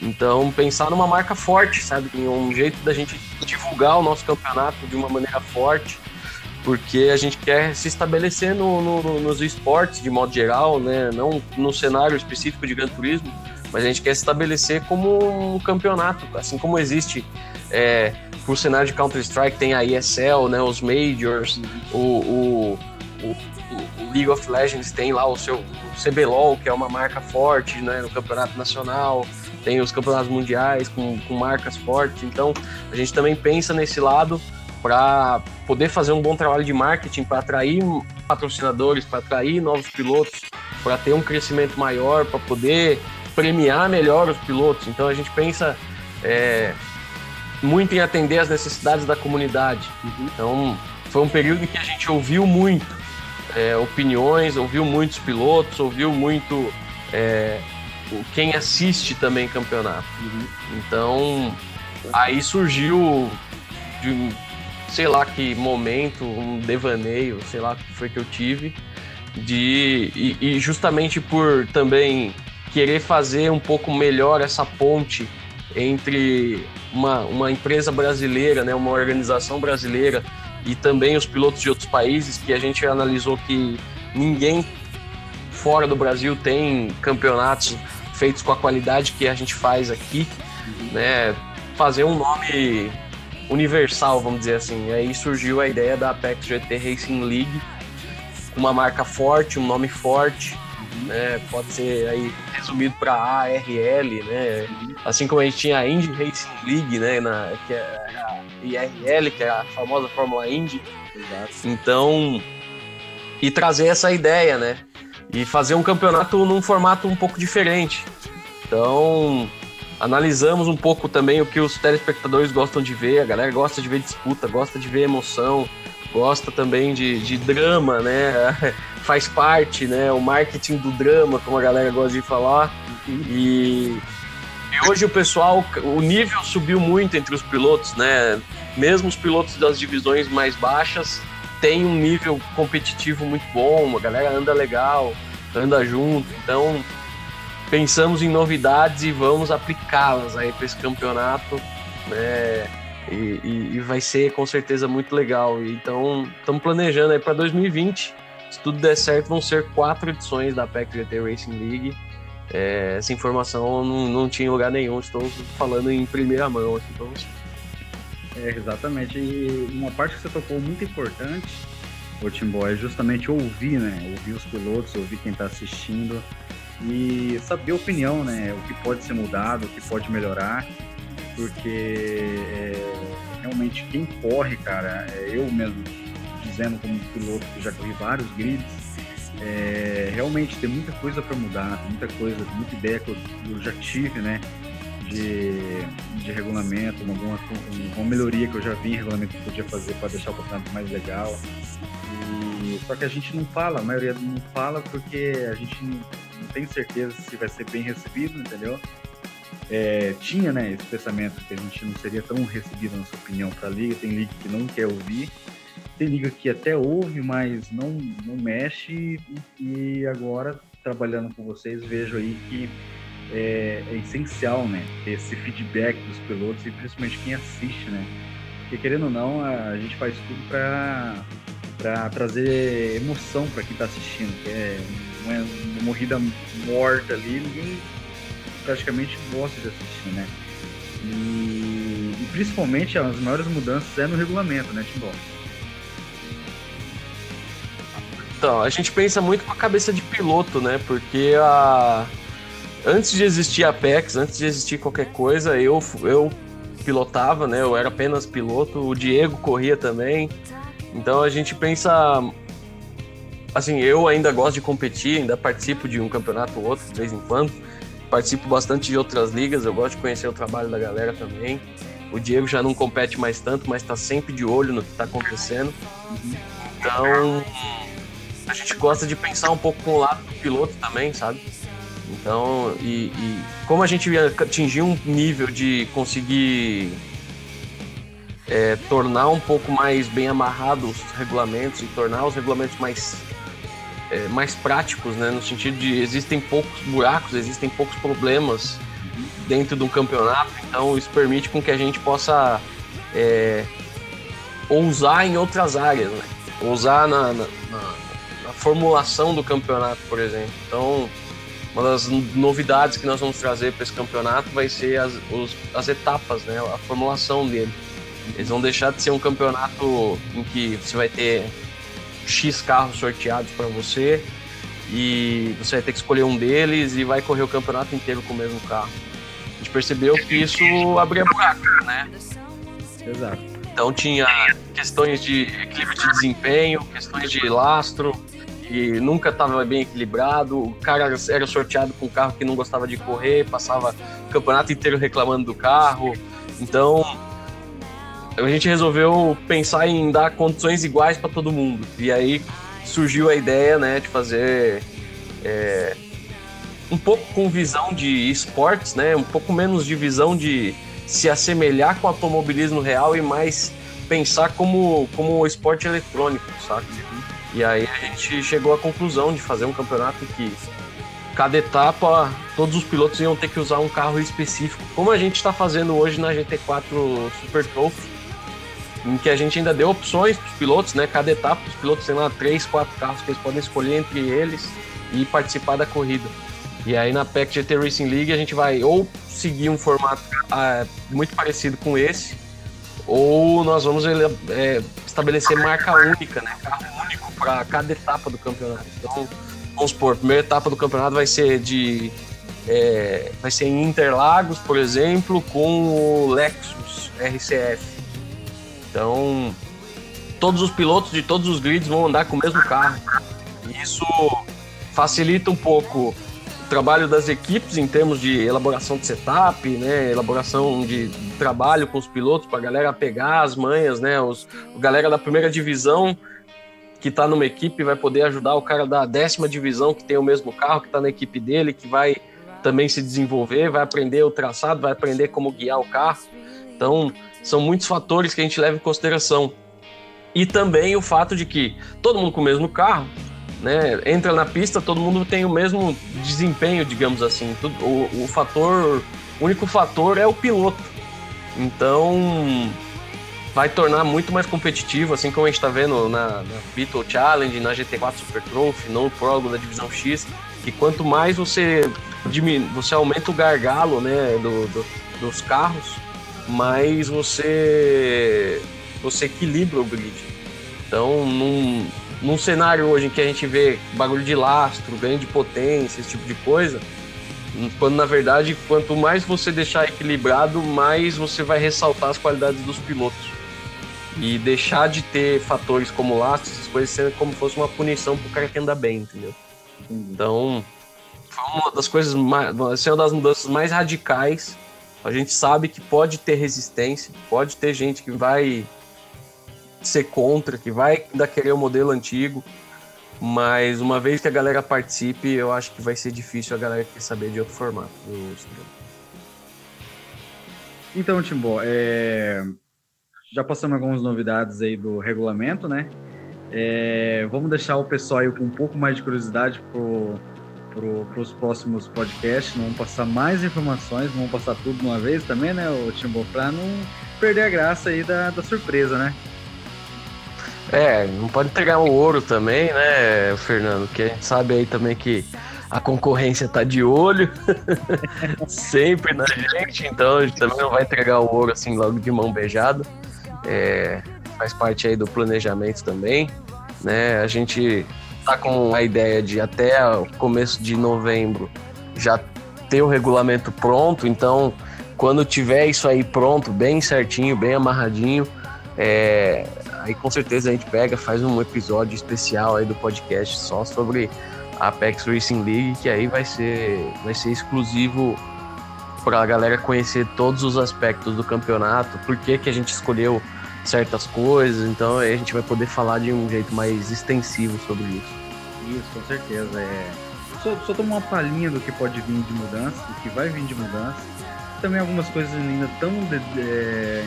Então, pensar numa marca forte, sabe? Em um jeito da gente divulgar o nosso campeonato de uma maneira forte porque a gente quer se estabelecer no, no, nos esportes de modo geral, né? não no cenário específico de Gran Turismo, mas a gente quer se estabelecer como um campeonato, assim como existe é, o cenário de Counter-Strike, tem a ESL, né? os Majors, o, o, o, o, League of Legends tem lá o seu o CBLOL, que é uma marca forte né? no campeonato nacional, tem os campeonatos mundiais com, com marcas fortes, então a gente também pensa nesse lado para poder fazer um bom trabalho de marketing, para atrair patrocinadores, para atrair novos pilotos, para ter um crescimento maior, para poder premiar melhor os pilotos. Então a gente pensa é, muito em atender as necessidades da comunidade. Uhum. Então foi um período em que a gente ouviu muito é, opiniões, ouviu muitos pilotos, ouviu muito é, quem assiste também campeonato. Uhum. Então aí surgiu de, sei lá que momento, um devaneio, sei lá que foi que eu tive, de e, e justamente por também querer fazer um pouco melhor essa ponte entre uma, uma empresa brasileira, né, uma organização brasileira e também os pilotos de outros países, que a gente analisou que ninguém fora do Brasil tem campeonatos feitos com a qualidade que a gente faz aqui, né? Fazer um nome universal, vamos dizer assim. Aí surgiu a ideia da Apex GT Racing League, uma marca forte, um nome forte, né? Pode ser aí resumido para ARL, né? Assim como a gente tinha a Indy Racing League, né? Na, que é a IRL, que é a famosa Fórmula Indy. Exato. Então, e trazer essa ideia, né? E fazer um campeonato num formato um pouco diferente. Então, analisamos um pouco também o que os telespectadores gostam de ver. A galera gosta de ver disputa, gosta de ver emoção, gosta também de, de drama, né? Faz parte, né? O marketing do drama, como a galera gosta de falar. E, e hoje o pessoal, o nível subiu muito entre os pilotos, né? Mesmo os pilotos das divisões mais baixas têm um nível competitivo muito bom, a galera anda legal, anda junto. Então, pensamos em novidades e vamos aplicá-las aí para esse campeonato, né? E, e, e, vai ser com certeza muito legal. Então, estamos planejando aí para 2020. Se tudo der certo, vão ser quatro edições da PEC GT Racing League. É, essa informação não, não tinha lugar nenhum, estou falando em primeira mão aqui para É, exatamente. E uma parte que você tocou muito importante o Timbó, é justamente ouvir, né? Ouvir os pilotos, ouvir quem está assistindo e saber a opinião, né? O que pode ser mudado, o que pode melhorar, porque é, realmente quem corre, cara, é eu mesmo dizendo como piloto que já corri vários grids, é, realmente tem muita coisa para mudar, muita coisa, muita ideia que eu, eu já tive, né? De, de regulamento, uma, uma melhoria que eu já vi em regulamento que podia fazer para deixar o campeonato mais legal. E, só que a gente não fala, a maioria não fala porque a gente não, não tem certeza se vai ser bem recebido, entendeu? É, tinha né, esse pensamento que a gente não seria tão recebido, na nossa opinião, para a liga. Tem liga que não quer ouvir, tem liga que até ouve, mas não, não mexe. E agora, trabalhando com vocês, vejo aí que é, é essencial né, esse feedback dos pilotos e principalmente quem assiste, né? Porque querendo ou não, a gente faz tudo para para trazer emoção para quem está assistindo, que é uma, uma, morrida morta ali, ninguém praticamente gosta de assistir, né? E, e principalmente as maiores mudanças é no regulamento, né, Timbó? Então, a gente pensa muito com a cabeça de piloto, né? Porque a... antes de existir a Apex, antes de existir qualquer coisa, eu, eu pilotava, né? Eu era apenas piloto, o Diego corria também. Então a gente pensa. Assim, eu ainda gosto de competir, ainda participo de um campeonato ou outro de vez em quando. Participo bastante de outras ligas, eu gosto de conhecer o trabalho da galera também. O Diego já não compete mais tanto, mas está sempre de olho no que está acontecendo. Então, a gente gosta de pensar um pouco com o lado do piloto também, sabe? Então, e, e como a gente atingir um nível de conseguir é, tornar um pouco mais bem amarrados os regulamentos e tornar os regulamentos mais, é, mais práticos, né? No sentido de existem poucos buracos, existem poucos problemas dentro do campeonato, então isso permite com que a gente possa é, ousar em outras áreas, né? Ousar na, na, na, formulação do campeonato, por exemplo. Então, uma das novidades que nós vamos trazer para esse campeonato vai ser as, os, as etapas, né? A formulação dele. Eles vão deixar de ser um campeonato em que você vai ter X carros sorteados para você e você vai ter que escolher um deles e vai correr o campeonato inteiro com o mesmo carro. A gente percebeu que isso abria buraco, né? Exato. Então tinha questões de equilíbrio de desempenho, questões de lastro, e nunca estava bem equilibrado. O cara era sorteado com um carro que não gostava de correr, passava o campeonato inteiro reclamando do carro. Então a gente resolveu pensar em dar condições iguais para todo mundo. E aí surgiu a ideia, né, de fazer é, um pouco com visão de esportes, né, um pouco menos de visão de se assemelhar com o automobilismo real e mais pensar como como esporte eletrônico, sabe? E aí a gente chegou à conclusão de fazer um campeonato que cada etapa todos os pilotos iam ter que usar um carro específico, como a gente está fazendo hoje na GT4 Super Trophy em que a gente ainda deu opções para os pilotos, né? Cada etapa, os pilotos têm lá três, quatro carros que eles podem escolher entre eles e participar da corrida. E aí na PEC GT Racing League a gente vai ou seguir um formato ah, muito parecido com esse, ou nós vamos é, estabelecer marca única, né? Carro único para cada etapa do campeonato. Então, vamos supor, a primeira etapa do campeonato vai ser de. É, vai ser em Interlagos, por exemplo, com o Lexus RCF. Então, todos os pilotos de todos os grids vão andar com o mesmo carro. Isso facilita um pouco o trabalho das equipes em termos de elaboração de setup, né, elaboração de trabalho com os pilotos para a galera pegar as manhas, né, os, a galera da primeira divisão que está numa equipe vai poder ajudar o cara da décima divisão que tem o mesmo carro que está na equipe dele, que vai também se desenvolver, vai aprender o traçado, vai aprender como guiar o carro. Então, são muitos fatores que a gente leva em consideração. E também o fato de que todo mundo com o mesmo carro, né, entra na pista, todo mundo tem o mesmo desempenho, digamos assim. O, o fator, o único fator é o piloto. Então, vai tornar muito mais competitivo, assim como a gente está vendo na, na Beetle Challenge, na GT4 Super Trophy, no Pro da Divisão X, que quanto mais você, você aumenta o gargalo né, do, do, dos carros, mais você você equilibra o grid. Então, num, num cenário hoje em que a gente vê bagulho de lastro, ganho de potência, esse tipo de coisa, quando na verdade, quanto mais você deixar equilibrado, mais você vai ressaltar as qualidades dos pilotos. E deixar de ter fatores como lastro, essas coisas, sendo como se fosse uma punição pro cara que anda bem, entendeu? Então, foi uma das coisas mais. Assim, uma das mudanças mais radicais. A gente sabe que pode ter resistência, pode ter gente que vai ser contra, que vai ainda querer o modelo antigo. Mas uma vez que a galera participe, eu acho que vai ser difícil a galera querer saber de outro formato. Então, Timbó, é... já passamos algumas novidades aí do regulamento, né? É... Vamos deixar o pessoal aí com um pouco mais de curiosidade para os próximos podcasts. Vamos passar mais informações, vamos passar tudo de uma vez também, né, o Timbó, para não perder a graça aí da, da surpresa, né? É, não pode entregar o ouro também, né, Fernando? Que a gente sabe aí também que a concorrência tá de olho sempre na gente, então a gente também não vai entregar o ouro assim logo de mão beijada. É, faz parte aí do planejamento também, né? A gente tá com a ideia de até o começo de novembro já ter o regulamento pronto, então quando tiver isso aí pronto, bem certinho, bem amarradinho, é, Aí com certeza a gente pega, faz um episódio especial aí do podcast só sobre a Apex Racing League, que aí vai ser, vai ser exclusivo para a galera conhecer todos os aspectos do campeonato, por que, que a gente escolheu certas coisas, então a gente vai poder falar de um jeito mais extensivo sobre isso. Isso, com certeza. É... Só, só tomar uma palhinha do que pode vir de mudança, do que vai vir de mudança. Também algumas coisas ainda tão de, de,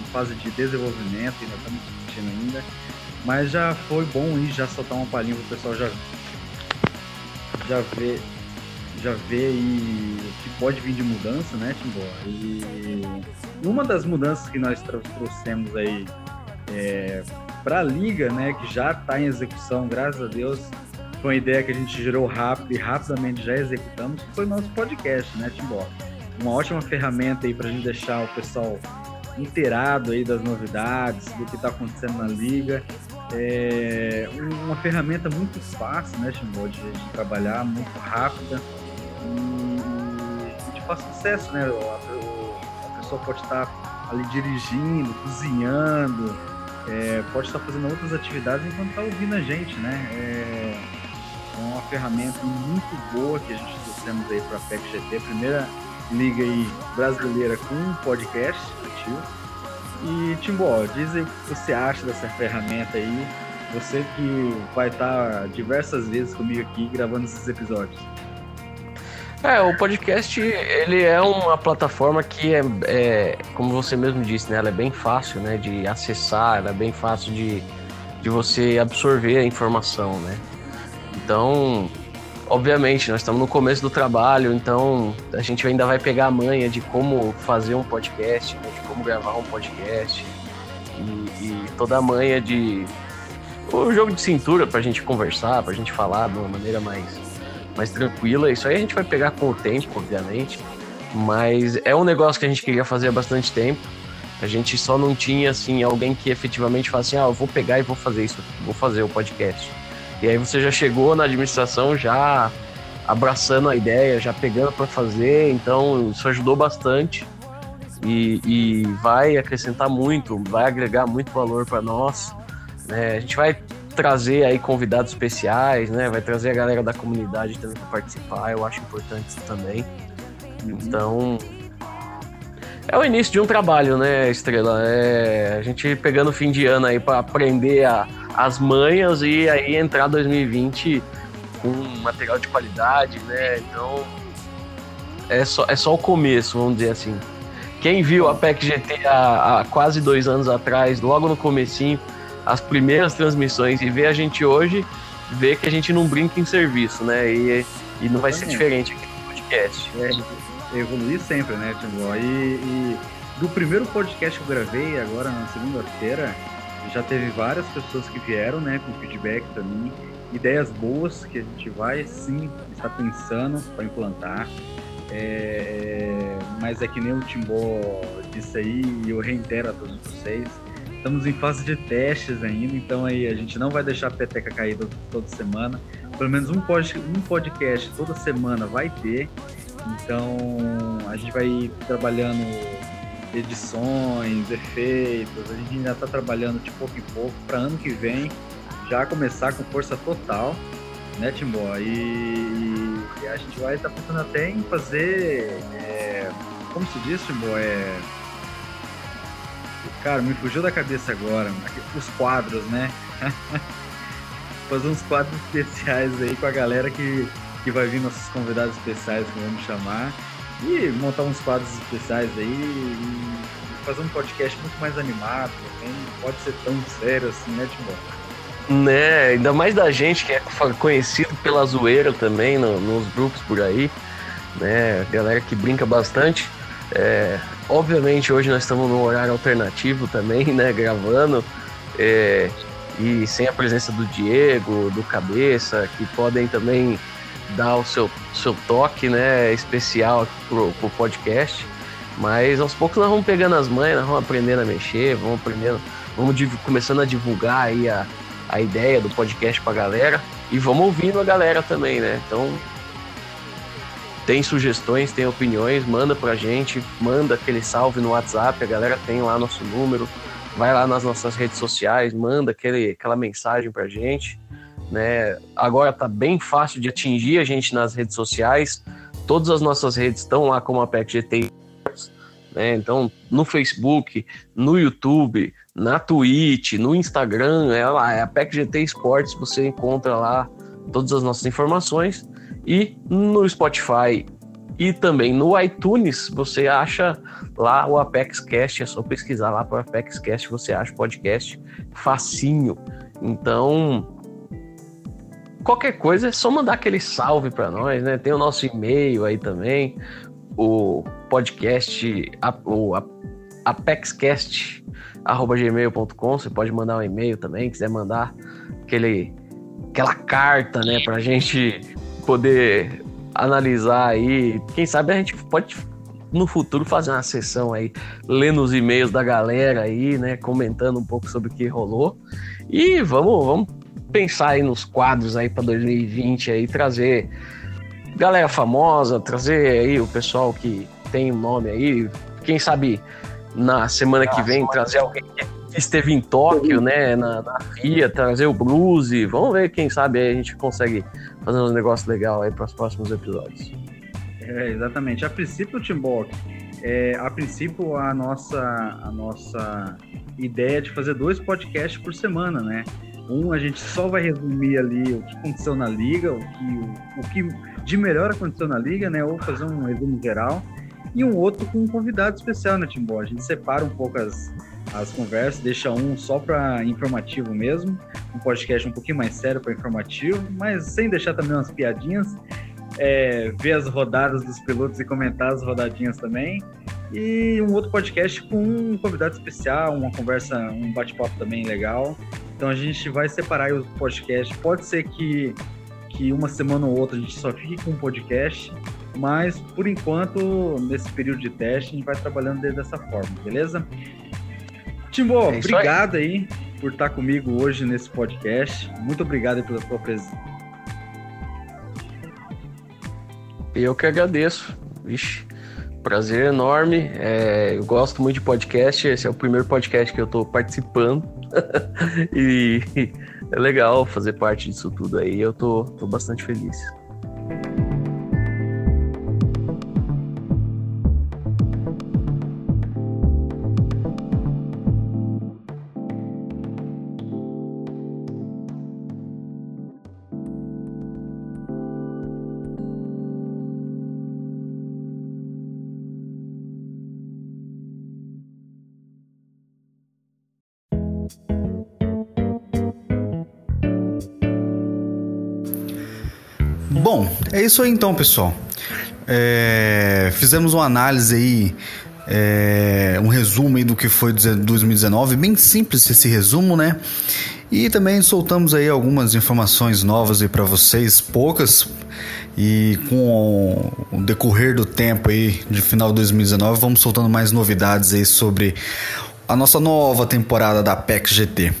em fase de desenvolvimento, ainda estamos assistindo ainda. Mas já foi bom ir já soltar uma palhinha pro pessoal já, já ver já ver aí o que pode vir de mudança, né, Timbó? E uma das mudanças que nós trouxemos aí é, para a liga, né, que já está em execução, graças a Deus, foi uma ideia que a gente gerou rápido e rapidamente já executamos, foi o nosso podcast, né, Timbó? Uma ótima ferramenta aí para a gente deixar o pessoal inteirado aí das novidades, do que está acontecendo na liga. É uma ferramenta muito fácil, né, Timbó, de, de, trabalhar, muito rápida e, e de fácil acesso, né? A, a pessoa pode estar ali dirigindo, cozinhando, é, pode estar fazendo outras atividades enquanto está ouvindo a gente, né? É uma ferramenta muito boa que a gente trouxemos aí para a PEC GT, primeira liga aí brasileira com um podcast e Timbó, diz aí o que você acha dessa ferramenta aí. Você que vai estar diversas vezes comigo aqui gravando esses episódios. É, o podcast ele é uma plataforma que é, é, como você mesmo disse, né? Ela é bem fácil, né? De acessar, ela é bem fácil de, de você absorver a informação, né? Então, obviamente, nós estamos no começo do trabalho, então a gente ainda vai pegar a manha de como fazer um podcast, né, de como gravar um podcast e, e, toda a manha de o jogo de cintura para a gente conversar, para a gente falar de uma maneira mais, mais tranquila. Isso aí a gente vai pegar com o tempo, obviamente, mas é um negócio que a gente queria fazer há bastante tempo. A gente só não tinha assim alguém que efetivamente falasse assim, ah, eu vou pegar e vou fazer isso, vou fazer o podcast. E aí você já chegou na administração já abraçando a ideia, já pegando para fazer, então isso ajudou bastante e, e, vai acrescentar muito, vai agregar muito valor para nós. Né? A gente vai trazer aí convidados especiais, né? Vai trazer a galera da comunidade também para participar, eu acho importante isso também. Então, é o início de um trabalho, né, Estrela? É a gente pegando o fim de ano aí para aprender a as manhas e aí entrar 2020 com material de qualidade, né? Então é só, é só o começo, vamos dizer assim. Quem viu a PEC GT há, há quase dois anos atrás, logo no comecinho, as primeiras transmissões e vê a gente hoje, vê que a gente não brinca em serviço, né? E, e não vai ser diferente aqui no podcast. É, evoluir sempre, né, Timó? E, e do primeiro podcast que eu gravei, agora na segunda-feira, já teve várias pessoas que vieram, né, com feedback mim, ideias boas que a gente vai sim estar pensando para implantar. É, mas é que nem o Timbó disse aí, e eu reitero a todos vocês, Estamos em fase de testes ainda, então aí a gente não vai deixar a peteca cair toda semana. Pelo menos um, pod, um podcast toda semana vai ter. Então a gente vai trabalhando edições, efeitos. A gente ainda está trabalhando de pouco em pouco para ano que vem já começar com força total, né, Timbó? E, e a gente vai estar tá pensando até em fazer. É, como se diz, Timbó? É, cara, me fugiu da cabeça agora. Os quadros, né? fazer uns quadros especiais aí com a galera que, que vai vir, nossos convidados especiais que vamos chamar. E montar uns quadros especiais aí e fazer um podcast muito mais animado, não pode ser tão sério assim, né, Timão? Né, ainda mais da gente que é conhecido pela zoeira também no, nos grupos por aí, né, galera que brinca bastante. É, obviamente hoje nós estamos num horário alternativo também, né, gravando, é, e sem a presença do Diego, do Cabeça, que podem também dar o seu, seu toque né, especial pro, pro podcast. Mas aos poucos nós vamos pegando as manhas, nós vamos aprendendo a mexer, vamos aprendendo, vamos começando a divulgar aí a, a ideia do podcast pra galera e vamos ouvindo a galera também, né? Então, tem sugestões, tem opiniões, manda pra gente, manda aquele salve no WhatsApp, a galera tem lá nosso número, vai lá nas nossas redes sociais, manda aquele, aquela mensagem pra gente né? Agora tá bem fácil de atingir a gente nas redes sociais. Todas as nossas redes estão lá como Apex GT, né? Então, no Facebook, no YouTube, na Twitch, no Instagram, é lá, é Apex GT Esportes, você encontra lá todas as nossas informações e no Spotify e também no iTunes você acha lá o Apex Cast, é só pesquisar lá para Apex Cast, você acha o podcast facinho. Então, qualquer coisa é só mandar aquele salve para nós, né? Tem o nosso e-mail aí também, o podcast, o apexcast@gmail.com. Você pode mandar um e-mail também, quiser mandar aquele aquela carta, né, pra gente poder analisar aí. Quem sabe a gente pode no futuro fazer uma sessão aí, lendo os e-mails da galera aí, né, comentando um pouco sobre o que rolou. E vamos, vamos pensar aí nos quadros aí para 2020 aí, trazer galera famosa, trazer aí o pessoal que tem nome aí, quem sabe na semana que vem trazer alguém que esteve em Tóquio, né, na, na FIA, trazer o Blues, vamos ver, quem sabe aí a gente consegue fazer uns negócios legais aí para os próximos episódios. É, exatamente. A princípio, Timbok, é, a princípio a nossa, a nossa ideia é de fazer dois podcasts por semana, né? Um, a gente só vai resumir ali o que aconteceu na liga, o que, o, o que de melhor aconteceu na liga, né? Ou fazer um resumo geral. E um outro com um convidado especial, né, Timbó? A gente separa um pouco as, as conversas, deixa um só para informativo mesmo, um podcast um pouquinho mais sério para informativo, mas sem deixar também umas piadinhas. É, ver as rodadas dos pilotos e comentar as rodadinhas também. E um outro podcast com um convidado especial, uma conversa, um bate-papo também legal. Então a gente vai separar os podcasts. Pode ser que, que uma semana ou outra a gente só fique com um podcast, mas por enquanto, nesse período de teste, a gente vai trabalhando dessa forma, beleza? Timbo, é obrigado aí. aí por estar comigo hoje nesse podcast. Muito obrigado pela sua presença. Eu que agradeço. Vixe, prazer enorme. É, eu gosto muito de podcast. Esse é o primeiro podcast que eu estou participando. e é legal fazer parte disso tudo aí. Eu tô, tô bastante feliz. É isso aí então, pessoal. É, fizemos uma análise aí, é, um resumo aí do que foi 2019, bem simples esse resumo, né? E também soltamos aí algumas informações novas aí para vocês, poucas. E com o decorrer do tempo aí de final de 2019, vamos soltando mais novidades aí sobre a nossa nova temporada da PEX GT.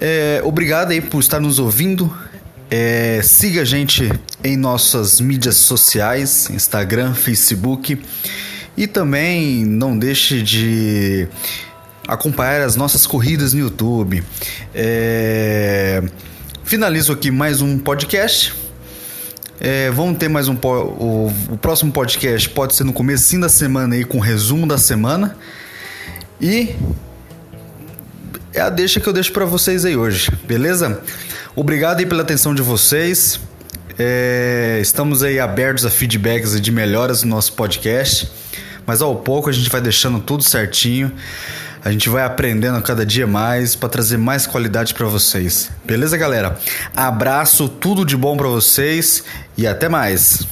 É, obrigado aí por estar nos ouvindo. É, siga a gente em nossas mídias sociais, Instagram, Facebook. E também não deixe de acompanhar as nossas corridas no YouTube. É, finalizo aqui mais um podcast. É, vamos ter mais um. O, o, próximo podcast pode ser no começo da semana aí, com resumo da semana. E é a deixa que eu deixo para vocês aí hoje, beleza? Obrigado aí pela atenção de vocês. É, estamos aí abertos a feedbacks de melhoras no nosso podcast, mas ao pouco a gente vai deixando tudo certinho. A gente vai aprendendo cada dia mais para trazer mais qualidade para vocês. Beleza, galera? Abraço, tudo de bom para vocês e até mais.